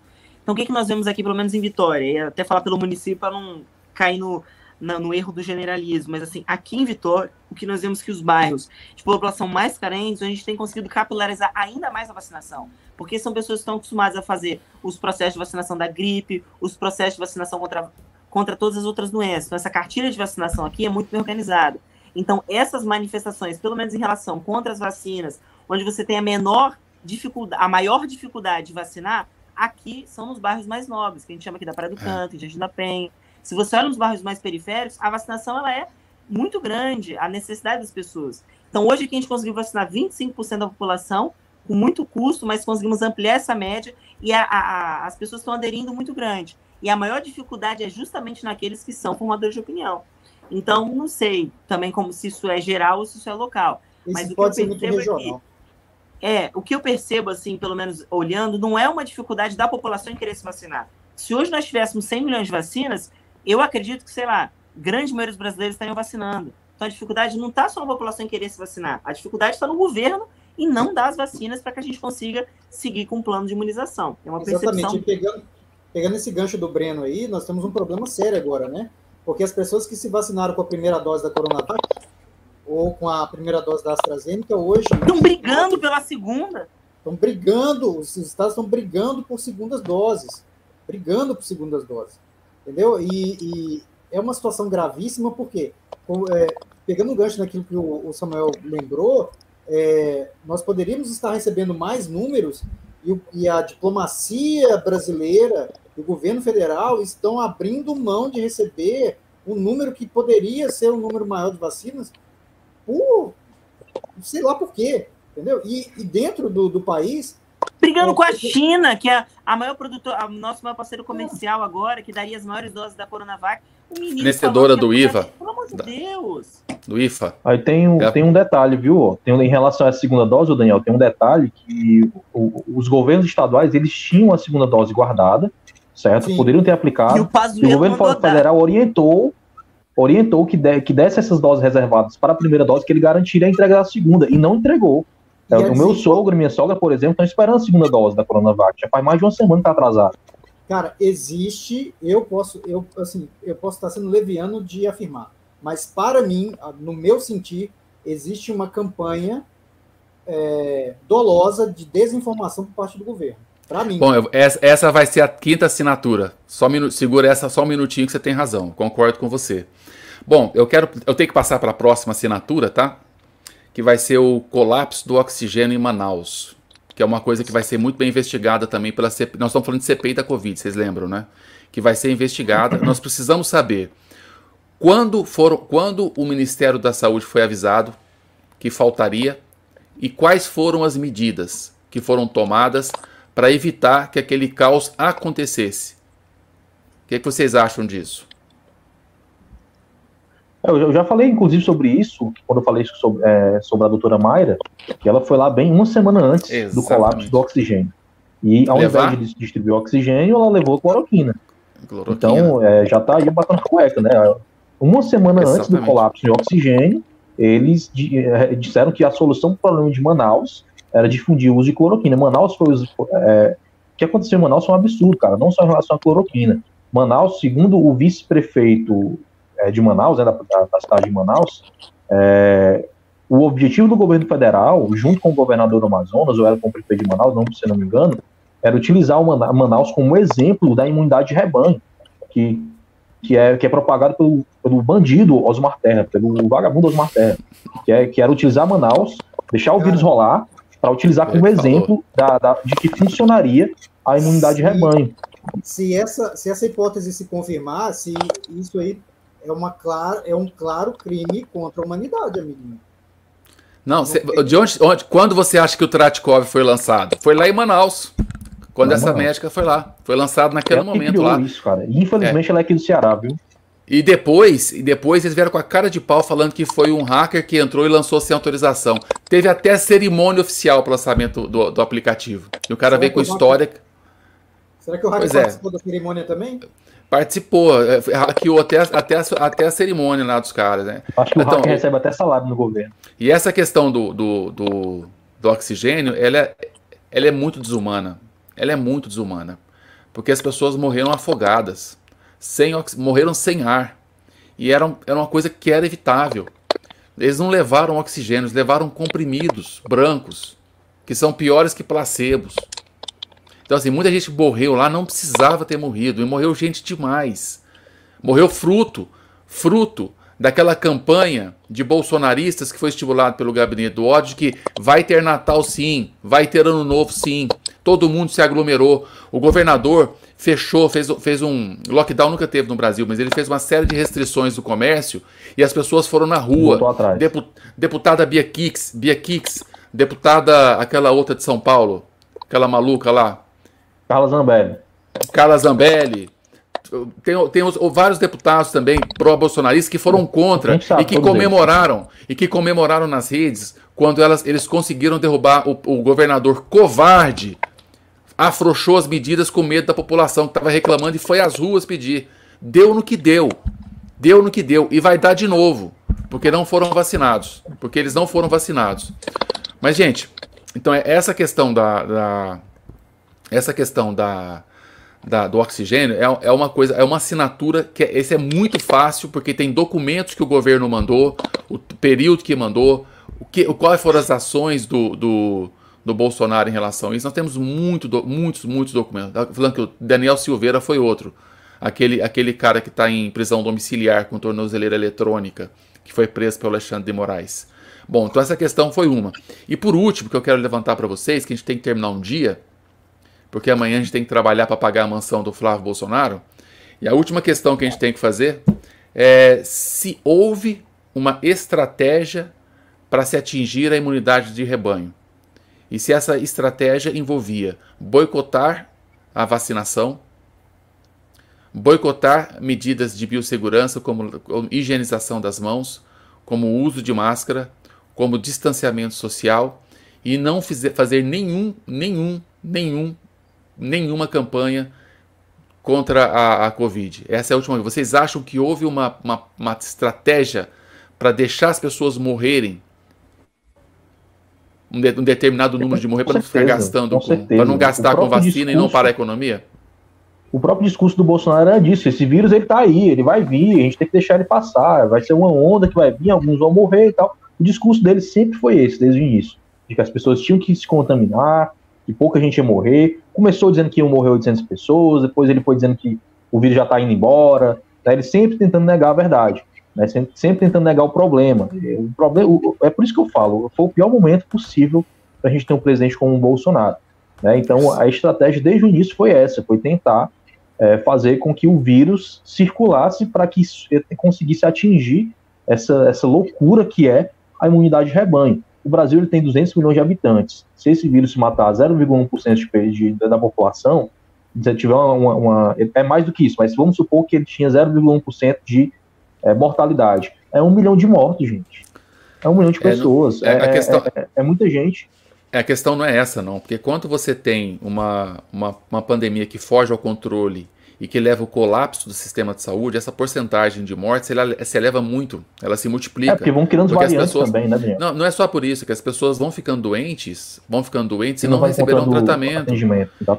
Então, o que, que nós vemos aqui, pelo menos em Vitória? E até falar pelo município para não cair no, no, no, erro do generalismo, mas assim, aqui em Vitória, o que nós vemos que os bairros de população mais carentes, a gente tem conseguido capilarizar ainda mais a vacinação, porque são pessoas que estão acostumadas a fazer os processos de vacinação da gripe, os processos de vacinação contra, contra todas as outras doenças. Então, essa cartilha de vacinação aqui é muito bem organizada. Então, essas manifestações, pelo menos em relação contra as vacinas, onde você tem a menor dificuldade, a maior dificuldade de vacinar, aqui são nos bairros mais nobres, que a gente chama aqui da Praia do é. Canto, é. Jardim da Penha. Se você olha nos bairros mais periféricos, a vacinação ela é muito grande, a necessidade das pessoas. Então, hoje aqui a gente conseguiu vacinar 25% da população, com muito custo, mas conseguimos ampliar essa média e a, a, as pessoas estão aderindo muito grande. E a maior dificuldade é justamente naqueles que são formadores de opinião. Então, não sei também como se isso é geral ou se isso é local. Isso mas pode ser muito regional. É que, é, o que eu percebo, assim, pelo menos olhando, não é uma dificuldade da população em querer se vacinar. Se hoje nós tivéssemos 100 milhões de vacinas, eu acredito que, sei lá, grande maioria dos brasileiros estariam vacinando. Então a dificuldade não está só na população em querer se vacinar, a dificuldade está no governo e não dar as vacinas para que a gente consiga seguir com o plano de imunização. É uma Exatamente. percepção. Pegando, pegando esse gancho do Breno aí, nós temos um problema sério agora, né? Porque as pessoas que se vacinaram com a primeira dose da Coronavac ou com a primeira dose da AstraZeneca, hoje. Estão brigando pela segunda? Estão brigando, os estados estão brigando por segundas doses. Brigando por segundas doses. Entendeu? E, e é uma situação gravíssima, porque, é, pegando o gancho naquilo que o, o Samuel lembrou, é, nós poderíamos estar recebendo mais números e, e a diplomacia brasileira e o governo federal estão abrindo mão de receber um número que poderia ser um número maior de vacinas por sei lá por quê, entendeu? E, e dentro do, do país. Brigando é, com a China, que é a maior produtora, nosso maior parceiro comercial agora, que daria as maiores doses da Coronavac. Fornecedora do IVA. Pelo amor de Deus. Do IFA. Aí tem um, é. tem um detalhe, viu? Tem, em relação à segunda dose, Daniel, tem um detalhe que o, os governos estaduais, eles tinham a segunda dose guardada, certo? Sim. Poderiam ter aplicado. E o, e o governo federal orientou orientou que, de, que desse essas doses reservadas para a primeira dose, que ele garantiria a entrega da segunda, e não entregou. É, o meu sogro e minha sogra, por exemplo, estão esperando a segunda dose da Coronavac. Já faz mais de uma semana que está atrasado. Cara, existe, eu posso, eu, assim, eu posso estar sendo leviano de afirmar, mas para mim, no meu sentir, existe uma campanha é, dolosa de desinformação por parte do governo. Para mim. Bom, eu, essa, essa, vai ser a quinta assinatura. Só minu, segura essa só um minutinho que você tem razão. Concordo com você. Bom, eu quero, eu tenho que passar para a próxima assinatura, tá? Que vai ser o colapso do oxigênio em Manaus, que é uma coisa que vai ser muito bem investigada também pela CPI. Nós estamos falando de CPI da Covid, vocês lembram, né? Que vai ser investigada. Nós precisamos saber quando foram, quando o Ministério da Saúde foi avisado que faltaria e quais foram as medidas que foram tomadas para evitar que aquele caos acontecesse. O que, é que vocês acham disso? É, eu já falei, inclusive, sobre isso, quando eu falei sobre, é, sobre a doutora Mayra, que ela foi lá bem uma semana antes Exatamente. do colapso do oxigênio. E ao Levar? invés de distribuir oxigênio, ela levou cloroquina. cloroquina. Então, é, já está aí batendo cueca, né? Uma semana Exatamente. antes do colapso de oxigênio, eles é, disseram que a solução para o problema de Manaus era difundir o uso de cloroquina. Manaus foi. É, o que aconteceu em Manaus foi um absurdo, cara. Não só em relação à cloroquina, Manaus, segundo o vice-prefeito é, de Manaus, né, da, da, cidade de Manaus, é, o objetivo do governo federal, junto com o governador do Amazonas, ou era com o prefeito de Manaus, não, se não me engano, era utilizar o Manaus como exemplo da imunidade de rebanho, que, que, é, que é propagado pelo, pelo bandido Osmar Terra, pelo vagabundo Osmar Terra, que, é, que era utilizar Manaus, deixar o vírus rolar, para utilizar como exemplo da, da, de que funcionaria a imunidade de rebanho. Se essa, se essa hipótese se confirmar, se isso aí é, uma clara, é um claro crime contra a humanidade, amiguinho. Não, cê, de onde, onde, quando você acha que o Tratkov foi lançado? Foi lá em Manaus. Quando Não, essa Manaus. médica foi lá. Foi lançado naquele momento lá. Isso, cara. infelizmente é. ela é aqui do Ceará, viu? E depois, e depois eles vieram com a cara de pau falando que foi um hacker que entrou e lançou sem autorização. Teve até cerimônia oficial para o lançamento do, do aplicativo. E o cara Será veio com história. Será que o hacker pois é. participou é. da cerimônia também? Participou, é, hackeou até, até, até a cerimônia lá dos caras, né? Acho que o então, hacker recebe até salário no governo. E essa questão do, do, do, do oxigênio, ela é, ela é muito desumana. Ela é muito desumana. Porque as pessoas morreram afogadas sem morreram sem ar. E era, era uma coisa que era evitável. Eles não levaram oxigênio, eles levaram comprimidos brancos, que são piores que placebos. Então, assim, muita gente morreu lá, não precisava ter morrido, e morreu gente demais. Morreu fruto, fruto daquela campanha de bolsonaristas que foi estimulado pelo gabinete do ódio que vai ter Natal sim, vai ter Ano Novo sim. Todo mundo se aglomerou. O governador fechou, fez, fez um lockdown nunca teve no Brasil, mas ele fez uma série de restrições do comércio e as pessoas foram na rua. Depu, deputada Bia Kix, Bia Kix, deputada aquela outra de São Paulo, aquela maluca lá. Carla Zambelli. Carla Zambelli. Tem, tem os, vários deputados também pró-bolsonaristas que foram contra e que comemoraram eles. e que comemoraram nas redes quando elas, eles conseguiram derrubar o, o governador covarde afrouxou as medidas com medo da população que estava reclamando e foi às ruas pedir. Deu no que deu. Deu no que deu. E vai dar de novo. Porque não foram vacinados. Porque eles não foram vacinados. Mas, gente, então é essa questão da. da essa questão da, da, do oxigênio é, é uma coisa, é uma assinatura que é, esse é muito fácil, porque tem documentos que o governo mandou, o período que mandou, o que, quais foram as ações do, do do Bolsonaro em relação a isso. Nós temos muito, muitos, muitos documentos. Falando que o Daniel Silveira foi outro. Aquele, aquele cara que está em prisão domiciliar com tornozeleira eletrônica, que foi preso pelo Alexandre de Moraes. Bom, então essa questão foi uma. E por último, que eu quero levantar para vocês, que a gente tem que terminar um dia, porque amanhã a gente tem que trabalhar para pagar a mansão do Flávio Bolsonaro. E a última questão que a gente tem que fazer é se houve uma estratégia para se atingir a imunidade de rebanho e se essa estratégia envolvia boicotar a vacinação, boicotar medidas de biossegurança como, como higienização das mãos, como uso de máscara, como distanciamento social e não fizer, fazer nenhum, nenhum, nenhum, nenhuma campanha contra a, a Covid. Essa é a última. Vocês acham que houve uma, uma, uma estratégia para deixar as pessoas morrerem um, de, um determinado número de morrer para não ficar gastando, para não gastar com vacina discurso, e não parar a economia? O próprio discurso do Bolsonaro era disso. Esse vírus ele tá aí, ele vai vir, a gente tem que deixar ele passar, vai ser uma onda que vai vir, alguns vão morrer e tal. O discurso dele sempre foi esse, desde o início, de que as pessoas tinham que se contaminar, que pouca gente ia morrer. Começou dizendo que iam morrer 800 pessoas, depois ele foi dizendo que o vírus já está indo embora. Né? Ele sempre tentando negar a verdade né, sempre, sempre, tentando negar o problema. O problema o, é por isso que eu falo, foi o pior momento possível para a gente ter um presidente como o Bolsonaro. Né? Então, a estratégia desde o início foi essa, foi tentar é, fazer com que o vírus circulasse para que conseguisse atingir essa, essa loucura que é a imunidade de rebanho. O Brasil ele tem 200 milhões de habitantes. Se esse vírus matar 0,1% da população, se tiver uma, uma, É mais do que isso, mas vamos supor que ele tinha 0,1% de é, mortalidade. É um milhão de mortos, gente. É um milhão de pessoas. É, é, questão, é, é, muita gente. A questão não é essa, não. Porque quando você tem uma, uma, uma pandemia que foge ao controle e que leva o colapso do sistema de saúde, essa porcentagem de mortes ela se eleva muito, ela se multiplica. É porque vão criando porque variantes pessoas, também, né, Daniel? Não, não é só por isso, que as pessoas vão ficando doentes, vão ficando doentes e não, não receberão tratamento.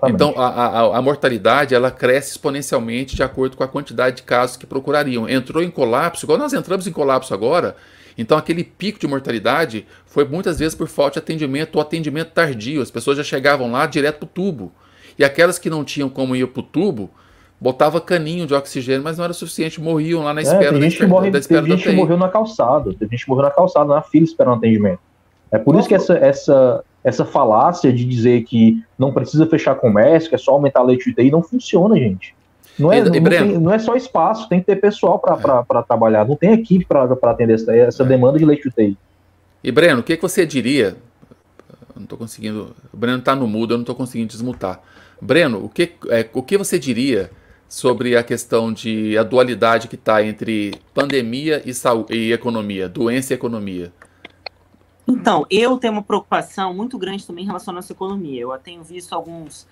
Então, a, a, a, mortalidade, ela cresce exponencialmente de acordo com a quantidade de casos que procurariam. Entrou em colapso, igual nós entramos em colapso agora, então aquele pico de mortalidade foi muitas vezes por falta de atendimento ou atendimento tardio. As pessoas já chegavam lá direto para o tubo. E aquelas que não tinham como ir para o tubo, botava caninho de oxigênio, mas não era suficiente, morriam lá na espera, é, tem gente da, que morre, da espera tem gente que morreu na calçada, tem gente que morreu na calçada, na fila esperando atendimento. É por Nossa. isso que essa, essa, essa falácia de dizer que não precisa fechar comércio, que é só aumentar a leite de UTI, não funciona, gente. Não é, e, não, tem, não, é só espaço, tem que ter pessoal para é. trabalhar, não tem equipe para atender essa, essa é. demanda de leite de UTI. E Breno, o que, que você diria? Eu não estou conseguindo. O Breno está no mudo, eu não estou conseguindo desmutar. Breno, o que, é, o que você diria sobre a questão de a dualidade que está entre pandemia e, saúde, e economia, doença e economia? Então, eu tenho uma preocupação muito grande também em relação à nossa economia. Eu tenho visto alguns,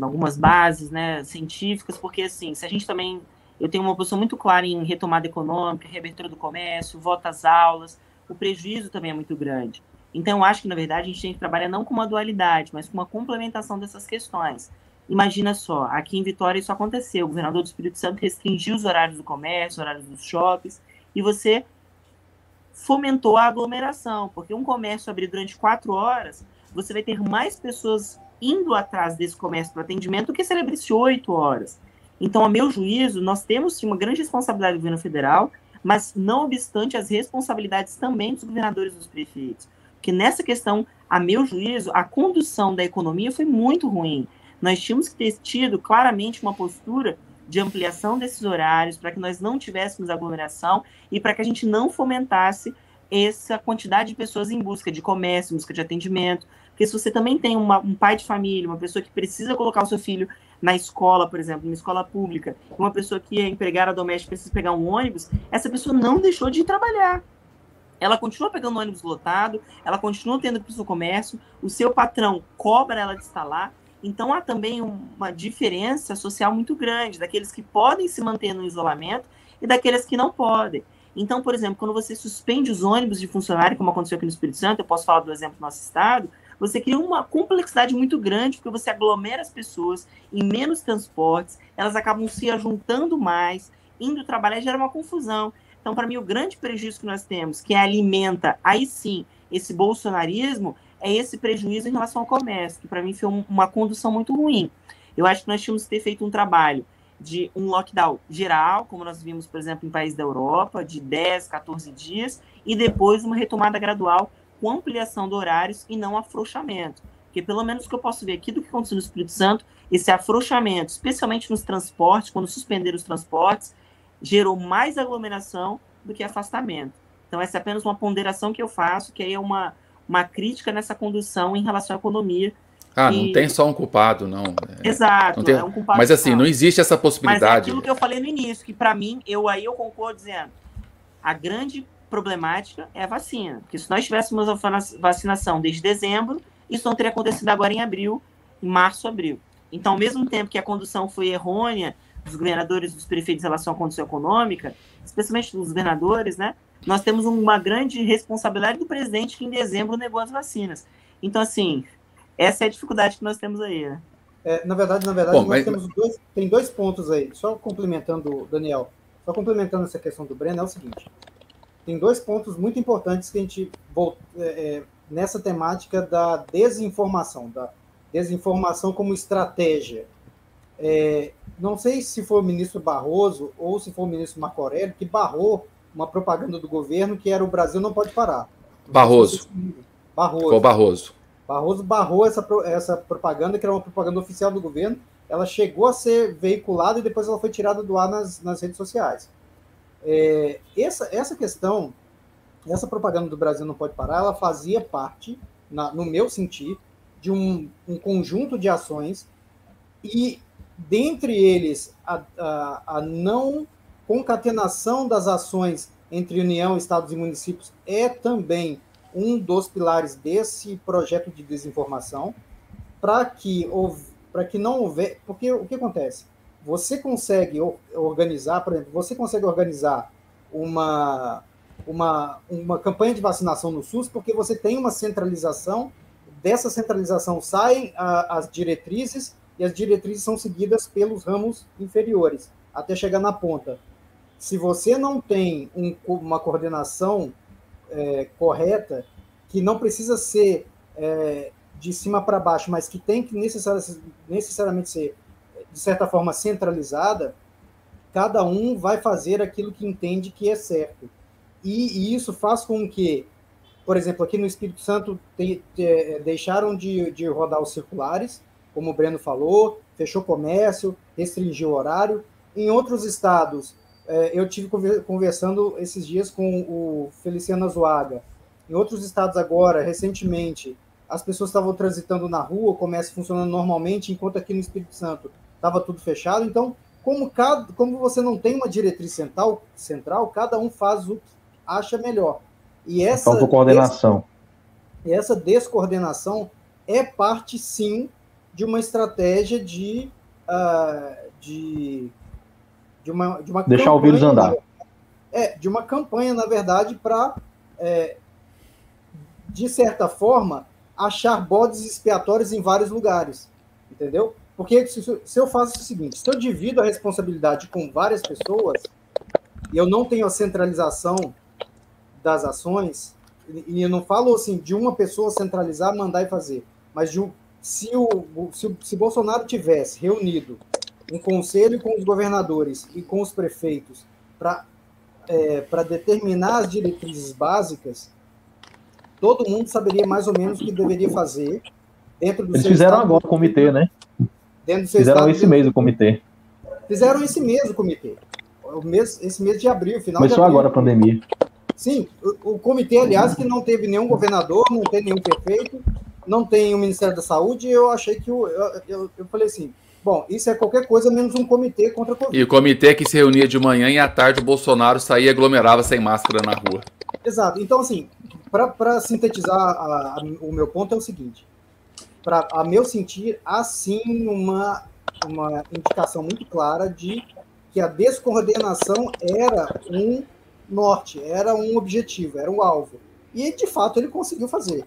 algumas bases né, científicas, porque assim, se a gente também. Eu tenho uma posição muito clara em retomada econômica, reabertura do comércio, volta às aulas, o prejuízo também é muito grande. Então, eu acho que, na verdade, a gente tem que trabalhar não com uma dualidade, mas com uma complementação dessas questões. Imagina só, aqui em Vitória isso aconteceu. O governador do Espírito Santo restringiu os horários do comércio, horários dos shoppings, e você fomentou a aglomeração, porque um comércio abrir durante quatro horas, você vai ter mais pessoas indo atrás desse comércio para atendimento do que se ele abrisse oito horas. Então, a meu juízo, nós temos sim, uma grande responsabilidade do governo federal, mas não obstante as responsabilidades também dos governadores e dos prefeitos. Porque nessa questão, a meu juízo, a condução da economia foi muito ruim. Nós tínhamos que ter tido claramente uma postura de ampliação desses horários para que nós não tivéssemos aglomeração e para que a gente não fomentasse essa quantidade de pessoas em busca de comércio, em busca de atendimento. Porque se você também tem uma, um pai de família, uma pessoa que precisa colocar o seu filho na escola, por exemplo, numa escola pública, uma pessoa que é empregada doméstica precisa pegar um ônibus, essa pessoa não deixou de trabalhar. Ela continua pegando ônibus lotado, ela continua tendo que ir para o seu comércio, o seu patrão cobra ela de estar lá, então há também uma diferença social muito grande daqueles que podem se manter no isolamento e daqueles que não podem. Então, por exemplo, quando você suspende os ônibus de funcionário, como aconteceu aqui no Espírito Santo, eu posso falar do exemplo do nosso estado, você cria uma complexidade muito grande, porque você aglomera as pessoas em menos transportes, elas acabam se ajuntando mais, indo trabalhar, gera uma confusão. Então, para mim, o grande prejuízo que nós temos, que alimenta, aí sim, esse bolsonarismo, é esse prejuízo em relação ao comércio, que para mim foi um, uma condução muito ruim. Eu acho que nós tínhamos que ter feito um trabalho de um lockdown geral, como nós vimos, por exemplo, em países da Europa, de 10, 14 dias, e depois uma retomada gradual com ampliação de horários e não afrouxamento. Porque pelo menos o que eu posso ver aqui do que aconteceu no Espírito Santo, esse afrouxamento, especialmente nos transportes, quando suspenderam os transportes, gerou mais aglomeração do que afastamento. Então essa é apenas uma ponderação que eu faço, que aí é uma uma crítica nessa condução em relação à economia. Ah, não tem só um culpado, não. É, Exato, não tem... é um culpado. Mas assim, não existe essa possibilidade. Mas é aquilo que eu falei no início, que para mim, eu aí eu concordo dizendo, a grande problemática é a vacina. Porque se nós tivéssemos a vacinação desde dezembro, isso não teria acontecido agora em abril, em março, abril. Então, ao mesmo tempo que a condução foi errônea dos governadores, dos prefeitos em relação à condição econômica, especialmente dos governadores, né? Nós temos uma grande responsabilidade do presidente que em dezembro negou as vacinas. Então, assim, essa é a dificuldade que nós temos aí, né? É, na verdade, na verdade, Bom, nós mas... temos dois, tem dois pontos aí. Só complementando, Daniel, só complementando essa questão do Breno, é o seguinte: tem dois pontos muito importantes que a gente é, é, nessa temática da desinformação, da desinformação como estratégia. É, não sei se foi o ministro Barroso ou se foi o ministro Marco Aurélio que barrou uma propaganda do governo que era o Brasil não pode parar. Barroso. Barroso. O Barroso. Barroso barrou essa, essa propaganda, que era uma propaganda oficial do governo. Ela chegou a ser veiculada e depois ela foi tirada do ar nas, nas redes sociais. É, essa, essa questão, essa propaganda do Brasil não pode parar, ela fazia parte, na, no meu sentir, de um, um conjunto de ações e dentre eles a, a, a não concatenação das ações entre União, Estados e municípios é também um dos pilares desse projeto de desinformação, para que, que não houver. Porque o que acontece? você consegue organizar, por exemplo, você consegue organizar uma, uma, uma campanha de vacinação no SUS porque você tem uma centralização, dessa centralização saem a, as diretrizes e as diretrizes são seguidas pelos ramos inferiores, até chegar na ponta. Se você não tem um, uma coordenação é, correta, que não precisa ser é, de cima para baixo, mas que tem que necessariamente ser, de certa forma, centralizada, cada um vai fazer aquilo que entende que é certo. E, e isso faz com que, por exemplo, aqui no Espírito Santo, te, te, deixaram de, de rodar os circulares, como o Breno falou, fechou comércio, restringiu o horário. Em outros estados, é, eu tive conversando esses dias com o Feliciano Azuaga. Em outros estados agora, recentemente, as pessoas estavam transitando na rua, o comércio funcionando normalmente, enquanto aqui no Espírito Santo estava tudo fechado. Então, como, cada, como você não tem uma diretriz central, central, cada um faz o que acha melhor. E essa Falta coordenação. Des, essa descoordenação é parte, sim, de uma estratégia de, uh, de, de uma, de uma deixar campanha, o vírus andar. É, de uma campanha, na verdade, para, é, de certa forma, achar bodes expiatórios em vários lugares, entendeu? Porque se, se eu faço o seguinte, se eu divido a responsabilidade com várias pessoas e eu não tenho a centralização das ações, e eu não falo assim de uma pessoa centralizar, mandar e fazer, mas de um, se, o, se, se Bolsonaro tivesse reunido um conselho com os governadores e com os prefeitos para é, determinar as diretrizes básicas, todo mundo saberia mais ou menos o que deveria fazer dentro do Eles fizeram estado, agora o comitê, né? Dentro do fizeram estado, esse mês o comitê. Fizeram esse mês o comitê. O mês, esse mês de abril, final Começou de abril. agora a pandemia. Sim, o, o, comitê, aliás, que não teve nenhum governador, não tem nenhum prefeito, não tem o Ministério da Saúde, eu achei que o, eu, eu, eu falei assim, Bom, isso é qualquer coisa menos um comitê contra a Covid. E o comitê que se reunia de manhã e à tarde o Bolsonaro saía e aglomerava sem máscara na rua. Exato. Então, assim, para sintetizar a, a, o meu ponto é o seguinte: para a meu sentir, há sim uma, uma indicação muito clara de que a descoordenação era um norte, era um objetivo, era um alvo. E, de fato, ele conseguiu fazer.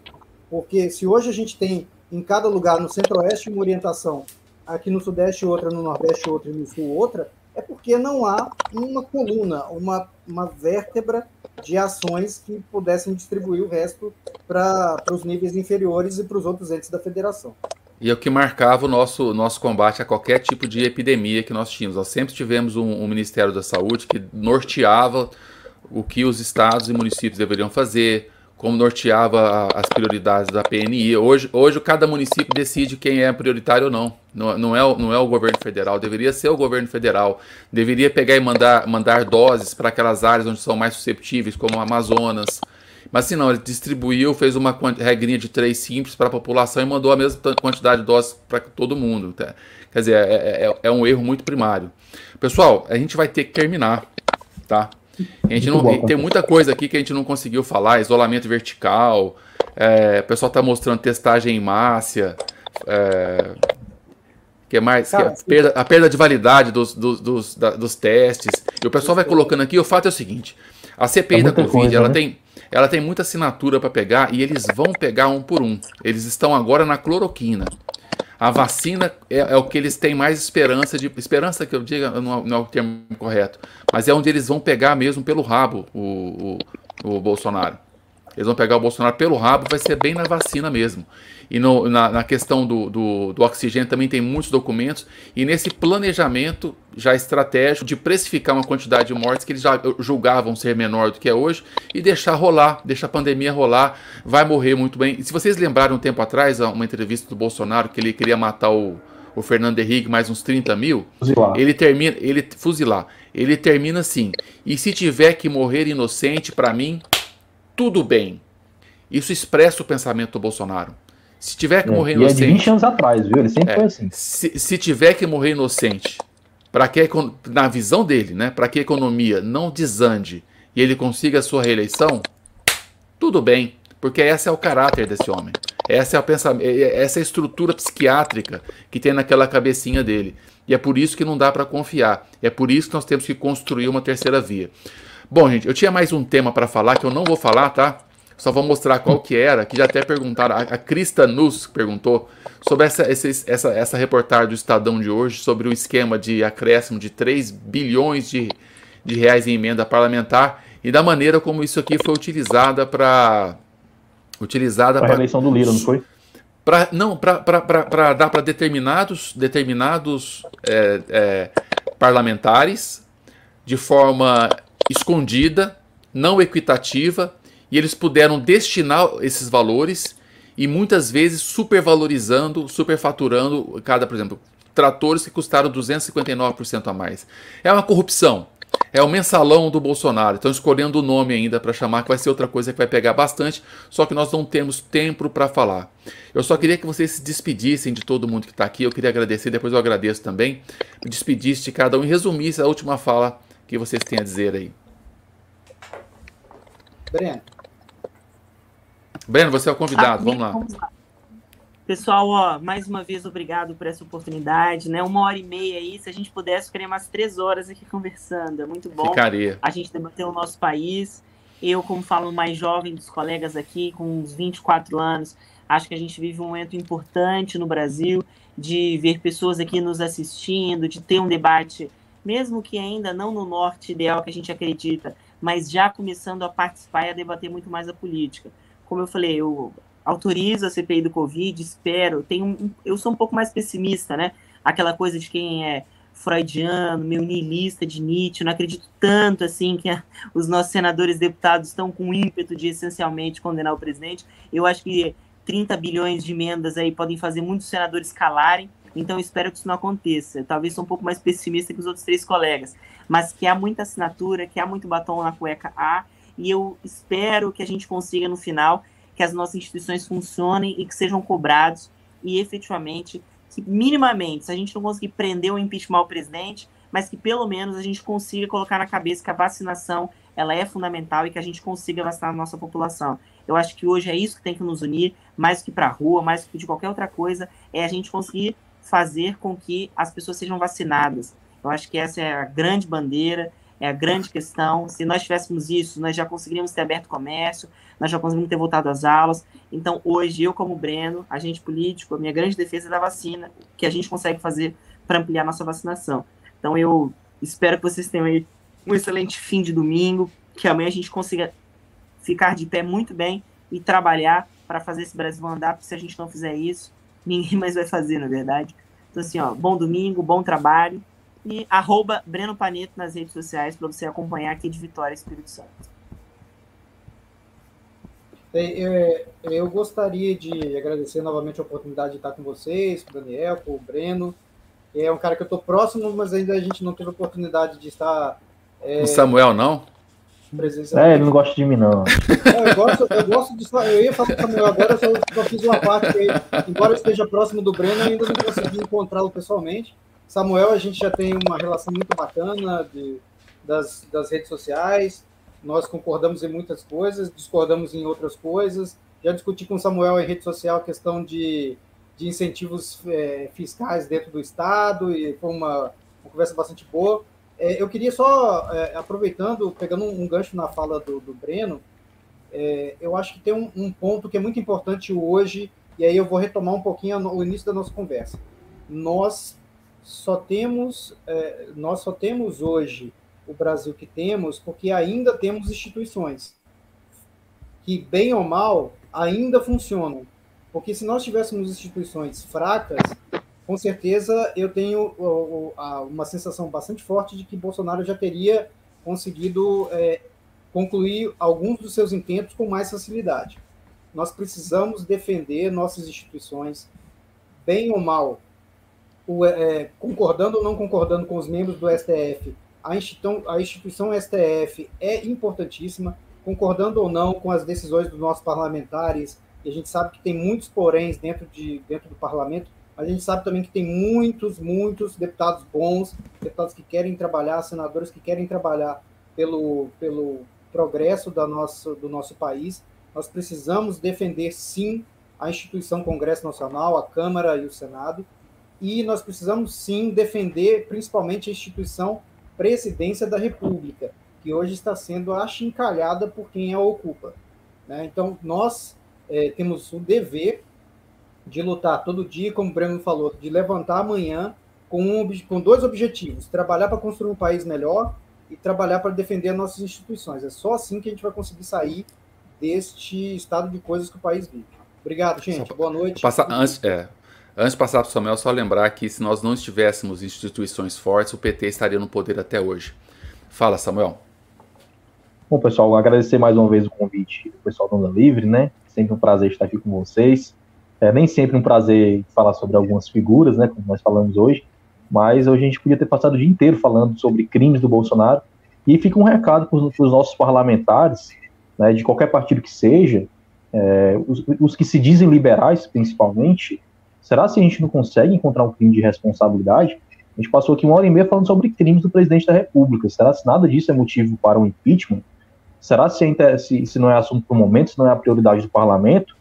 Porque se hoje a gente tem em cada lugar no centro-oeste uma orientação aqui no Sudeste outra, no Nordeste outra e no Sul outra, é porque não há uma coluna, uma, uma vértebra de ações que pudessem distribuir o resto para os níveis inferiores e para os outros entes da federação. E é o que marcava o nosso, nosso combate a qualquer tipo de epidemia que nós tínhamos. Nós sempre tivemos um, um Ministério da Saúde que norteava o que os estados e municípios deveriam fazer, como norteava as prioridades da PNI. Hoje, hoje cada município decide quem é prioritário ou não. Não, não, é, o, não é o governo federal, deveria ser o governo federal. Deveria pegar e mandar, mandar doses para aquelas áreas onde são mais susceptíveis, como o Amazonas. Mas assim não, ele distribuiu, fez uma regrinha de três simples para a população e mandou a mesma quantidade de doses para todo mundo. Tá? Quer dizer, é, é, é um erro muito primário. Pessoal, a gente vai ter que terminar, tá? A gente não, bom, tem muita coisa aqui que a gente não conseguiu falar, isolamento vertical, é, o pessoal está mostrando testagem em massa, é, que é mais Cara, que é a, perda, a, perda, de validade dos, dos, dos, da, dos, testes. E o pessoal vai colocando aqui, o fato é o seguinte, a CPI é da Covid, coisa, ela, né? tem, ela tem muita assinatura para pegar e eles vão pegar um por um. Eles estão agora na cloroquina. A vacina é, é, o que eles têm mais esperança de. Esperança que eu diga não, não, é o termo correto, mas é onde eles vão pegar mesmo pelo rabo o, o, o Bolsonaro. Eles vão pegar o Bolsonaro pelo rabo, vai ser bem na vacina mesmo. E no, na, na, questão do, do, do, oxigênio também tem muitos documentos. E nesse planejamento já estratégico de precificar uma quantidade de mortes que eles já julgavam ser menor do que é hoje e deixar rolar, deixar a pandemia rolar, vai morrer muito bem. E se vocês lembraram um tempo atrás, uma entrevista do Bolsonaro que ele queria matar o, o Fernando Henrique mais uns 30 mil, fuzilar. ele termina, ele fuzilar, ele termina assim. E se tiver que morrer inocente, para mim, tudo bem. Isso expressa o pensamento do Bolsonaro. Se tiver que é, morrer inocente. E é de 20 anos atrás, viu? Ele sempre é, foi assim. Se, se tiver que morrer inocente, para que na visão dele, né, para que a economia não desande e ele consiga a sua reeleição, tudo bem, porque esse é o caráter desse homem. Essa é, a é, é, essa é a estrutura psiquiátrica que tem naquela cabecinha dele. E é por isso que não dá para confiar. É por isso que nós temos que construir uma terceira via. Bom, gente, eu tinha mais um tema para falar que eu não vou falar, tá? Só vou mostrar qual que era, que já até perguntaram. A, a Krista Nus perguntou sobre essa, essa, essa, essa reportagem do Estadão de hoje sobre o esquema de acréscimo de 3 bilhões de, de reais em emenda parlamentar e da maneira como isso aqui foi utilizada para utilizada para a eleição do Lira, não foi? Pra, não, para dar para determinados, determinados é, é, parlamentares de forma escondida, não equitativa e eles puderam destinar esses valores e muitas vezes supervalorizando, superfaturando cada, por exemplo, tratores que custaram 259% a mais. É uma corrupção. É o mensalão do Bolsonaro. Estão escolhendo o nome ainda para chamar, que vai ser outra coisa que vai pegar bastante, só que nós não temos tempo para falar. Eu só queria que vocês se despedissem de todo mundo que está aqui. Eu queria agradecer, depois eu agradeço também. Me despedisse de cada um e resumisse a última fala que vocês têm a dizer aí. Breno. Breno, você é o convidado, vamos lá. vamos lá. Pessoal, ó, mais uma vez, obrigado por essa oportunidade, né? Uma hora e meia aí, se a gente pudesse, ficaria mais três horas aqui conversando. É muito bom Ficaria. a gente debater o nosso país. Eu, como falo mais jovem dos colegas aqui, com uns 24 anos, acho que a gente vive um momento importante no Brasil de ver pessoas aqui nos assistindo, de ter um debate, mesmo que ainda não no norte ideal que a gente acredita, mas já começando a participar e a debater muito mais a política. Como eu falei, eu autorizo a CPI do Covid, espero. Tenho eu sou um pouco mais pessimista, né? Aquela coisa de quem é freudiano, meio niilista de Nietzsche, não acredito tanto assim que a, os nossos senadores deputados estão com ímpeto de essencialmente condenar o presidente. Eu acho que 30 bilhões de emendas aí podem fazer muitos senadores calarem, então espero que isso não aconteça. Talvez sou um pouco mais pessimista que os outros três colegas, mas que há muita assinatura, que há muito batom na cueca, há, e eu espero que a gente consiga no final que as nossas instituições funcionem e que sejam cobrados e efetivamente, que minimamente, se a gente não conseguir prender ou impeachment o presidente, mas que pelo menos a gente consiga colocar na cabeça que a vacinação ela é fundamental e que a gente consiga vacinar a nossa população. Eu acho que hoje é isso que tem que nos unir, mais que para a rua, mais que de qualquer outra coisa, é a gente conseguir fazer com que as pessoas sejam vacinadas. Eu acho que essa é a grande bandeira, é a grande questão. Se nós tivéssemos isso, nós já conseguiríamos ter aberto comércio, nós já conseguimos ter voltado às aulas. Então, hoje, eu, como Breno, agente político, a minha grande defesa é da vacina, que a gente consegue fazer para ampliar nossa vacinação. Então, eu espero que vocês tenham aí um excelente fim de domingo, que amanhã a gente consiga ficar de pé muito bem e trabalhar para fazer esse Brasil andar, porque se a gente não fizer isso, ninguém mais vai fazer, na verdade. Então, assim, ó, bom domingo, bom trabalho e arroba Breno Paneto nas redes sociais para você acompanhar aqui de Vitória Espírito Santo. É, eu gostaria de agradecer novamente a oportunidade de estar com vocês, com o Daniel, com o Breno. É um cara que eu estou próximo, mas ainda a gente não teve a oportunidade de estar. É, o Samuel, não? É, ele não gosta de mim, não. É, eu, gosto, eu gosto de. Eu ia falar com o Samuel agora, eu só, só fiz uma parte que, embora eu esteja próximo do Breno, ainda não consegui encontrá-lo pessoalmente. Samuel, a gente já tem uma relação muito bacana de, das, das redes sociais. Nós concordamos em muitas coisas, discordamos em outras coisas. Já discuti com o Samuel em rede social a questão de, de incentivos é, fiscais dentro do Estado, e foi uma, uma conversa bastante boa. É, eu queria só, é, aproveitando, pegando um, gancho na fala do, do Breno, é, eu acho que tem um, um, ponto que é muito importante hoje, e aí eu vou retomar um pouquinho o início da nossa conversa. Nós só temos, é, nós só temos hoje o Brasil que temos porque ainda temos instituições que, bem ou mal, ainda funcionam. Porque se nós tivéssemos instituições fracas, com certeza eu tenho uma sensação bastante forte de que Bolsonaro já teria conseguido é, concluir alguns dos seus intentos com mais facilidade. Nós precisamos defender nossas instituições, bem ou mal, o, é, concordando ou não concordando com os membros do STF, a instituição, a instituição STF é importantíssima, concordando ou não com as decisões dos nossos parlamentares, e a gente sabe que tem muitos poréns dentro, de, dentro do parlamento, a gente sabe também que tem muitos, muitos deputados bons, deputados que querem trabalhar, senadores que querem trabalhar pelo, pelo progresso da nossa, do nosso país. Nós precisamos defender, sim, a instituição Congresso Nacional, a Câmara e o Senado, e nós precisamos sim defender principalmente a instituição Presidência da República, que hoje está sendo achincalhada por quem a ocupa. Né? Então, nós é, temos o dever de lutar todo dia, como o Breno falou, de levantar amanhã com, um, com dois objetivos: trabalhar para construir um país melhor e trabalhar para defender as nossas instituições. É só assim que a gente vai conseguir sair deste estado de coisas que o país vive. Obrigado, gente. Boa noite. Passar, antes, é, antes de passar para o Samuel, só lembrar que se nós não estivéssemos instituições fortes, o PT estaria no poder até hoje. Fala, Samuel. Bom, pessoal, agradecer mais uma vez o convite do pessoal da Onda Livre, né? Sempre um prazer estar aqui com vocês. É nem sempre um prazer falar sobre algumas figuras, né? Como nós falamos hoje, mas hoje a gente podia ter passado o dia inteiro falando sobre crimes do Bolsonaro. E fica um recado para os nossos parlamentares, né, de qualquer partido que seja, é, os, os, que se dizem liberais, principalmente, será se a gente não consegue encontrar um crime de responsabilidade? A gente passou aqui uma hora e meia falando sobre crimes do presidente da República. Será se nada disso é motivo para um impeachment? Será se, se, se não é assunto para o momento, se não é a prioridade do parlamento?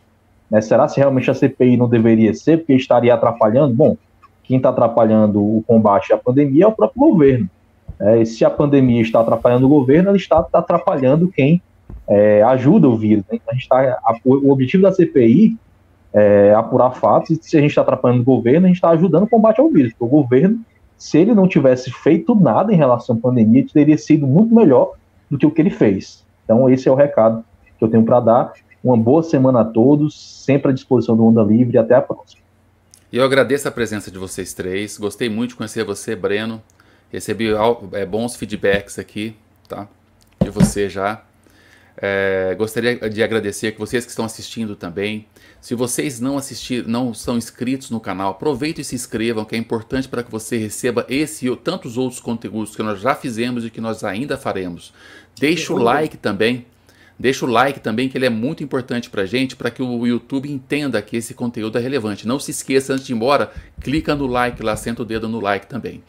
Né, será se realmente a CPI não deveria ser, porque estaria atrapalhando? Bom, quem está atrapalhando o combate à pandemia é o próprio governo. É, se a pandemia está atrapalhando o governo, ela está atrapalhando quem é, ajuda o vírus. Né? Então, a gente tá, a, o objetivo da CPI é apurar fatos, e se a gente está atrapalhando o governo, a gente está ajudando o combate ao vírus. O governo, se ele não tivesse feito nada em relação à pandemia, teria sido muito melhor do que o que ele fez. Então, esse é o recado que eu tenho para dar. Uma boa semana a todos, sempre à disposição do Onda Livre e até a próxima. E eu agradeço a presença de vocês três. Gostei muito de conhecer você, Breno. Recebi é, bons feedbacks aqui, tá? De você já. É, gostaria de agradecer que vocês que estão assistindo também. Se vocês não assistiram, não são inscritos no canal, aproveitem e se inscrevam, que é importante para que você receba esse e tantos outros conteúdos que nós já fizemos e que nós ainda faremos. Deixa o like também Deixa o like também, que ele é muito importante para gente, para que o YouTube entenda que esse conteúdo é relevante. Não se esqueça, antes de ir embora, clica no like lá, senta o dedo no like também.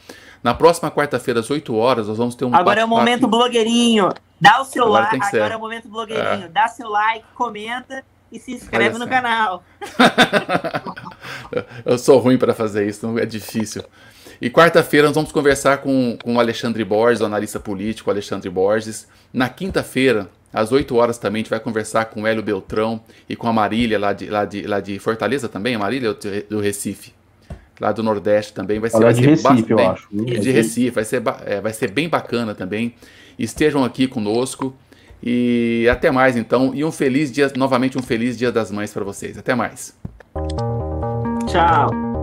Na próxima quarta-feira, às 8 horas, nós vamos ter um Agora é o momento blogueirinho. Dá o seu agora like. Agora é o momento blogueirinho. É. Dá seu like, comenta e se inscreve no canal. Eu sou ruim para fazer isso, é difícil. E quarta-feira nós vamos conversar com, com o Alexandre Borges, o analista político Alexandre Borges. Na quinta-feira, às 8 horas também a gente vai conversar com o Hélio Beltrão e com a Marília lá de, lá de, lá de Fortaleza também, a Marília do Recife. Lá do Nordeste também vai ser. Vai de ser Recife, eu acho. De Recife, vai ser, é, vai ser bem bacana também. Estejam aqui conosco. E até mais então. E um feliz dia, novamente um feliz dia das mães para vocês. Até mais. Tchau.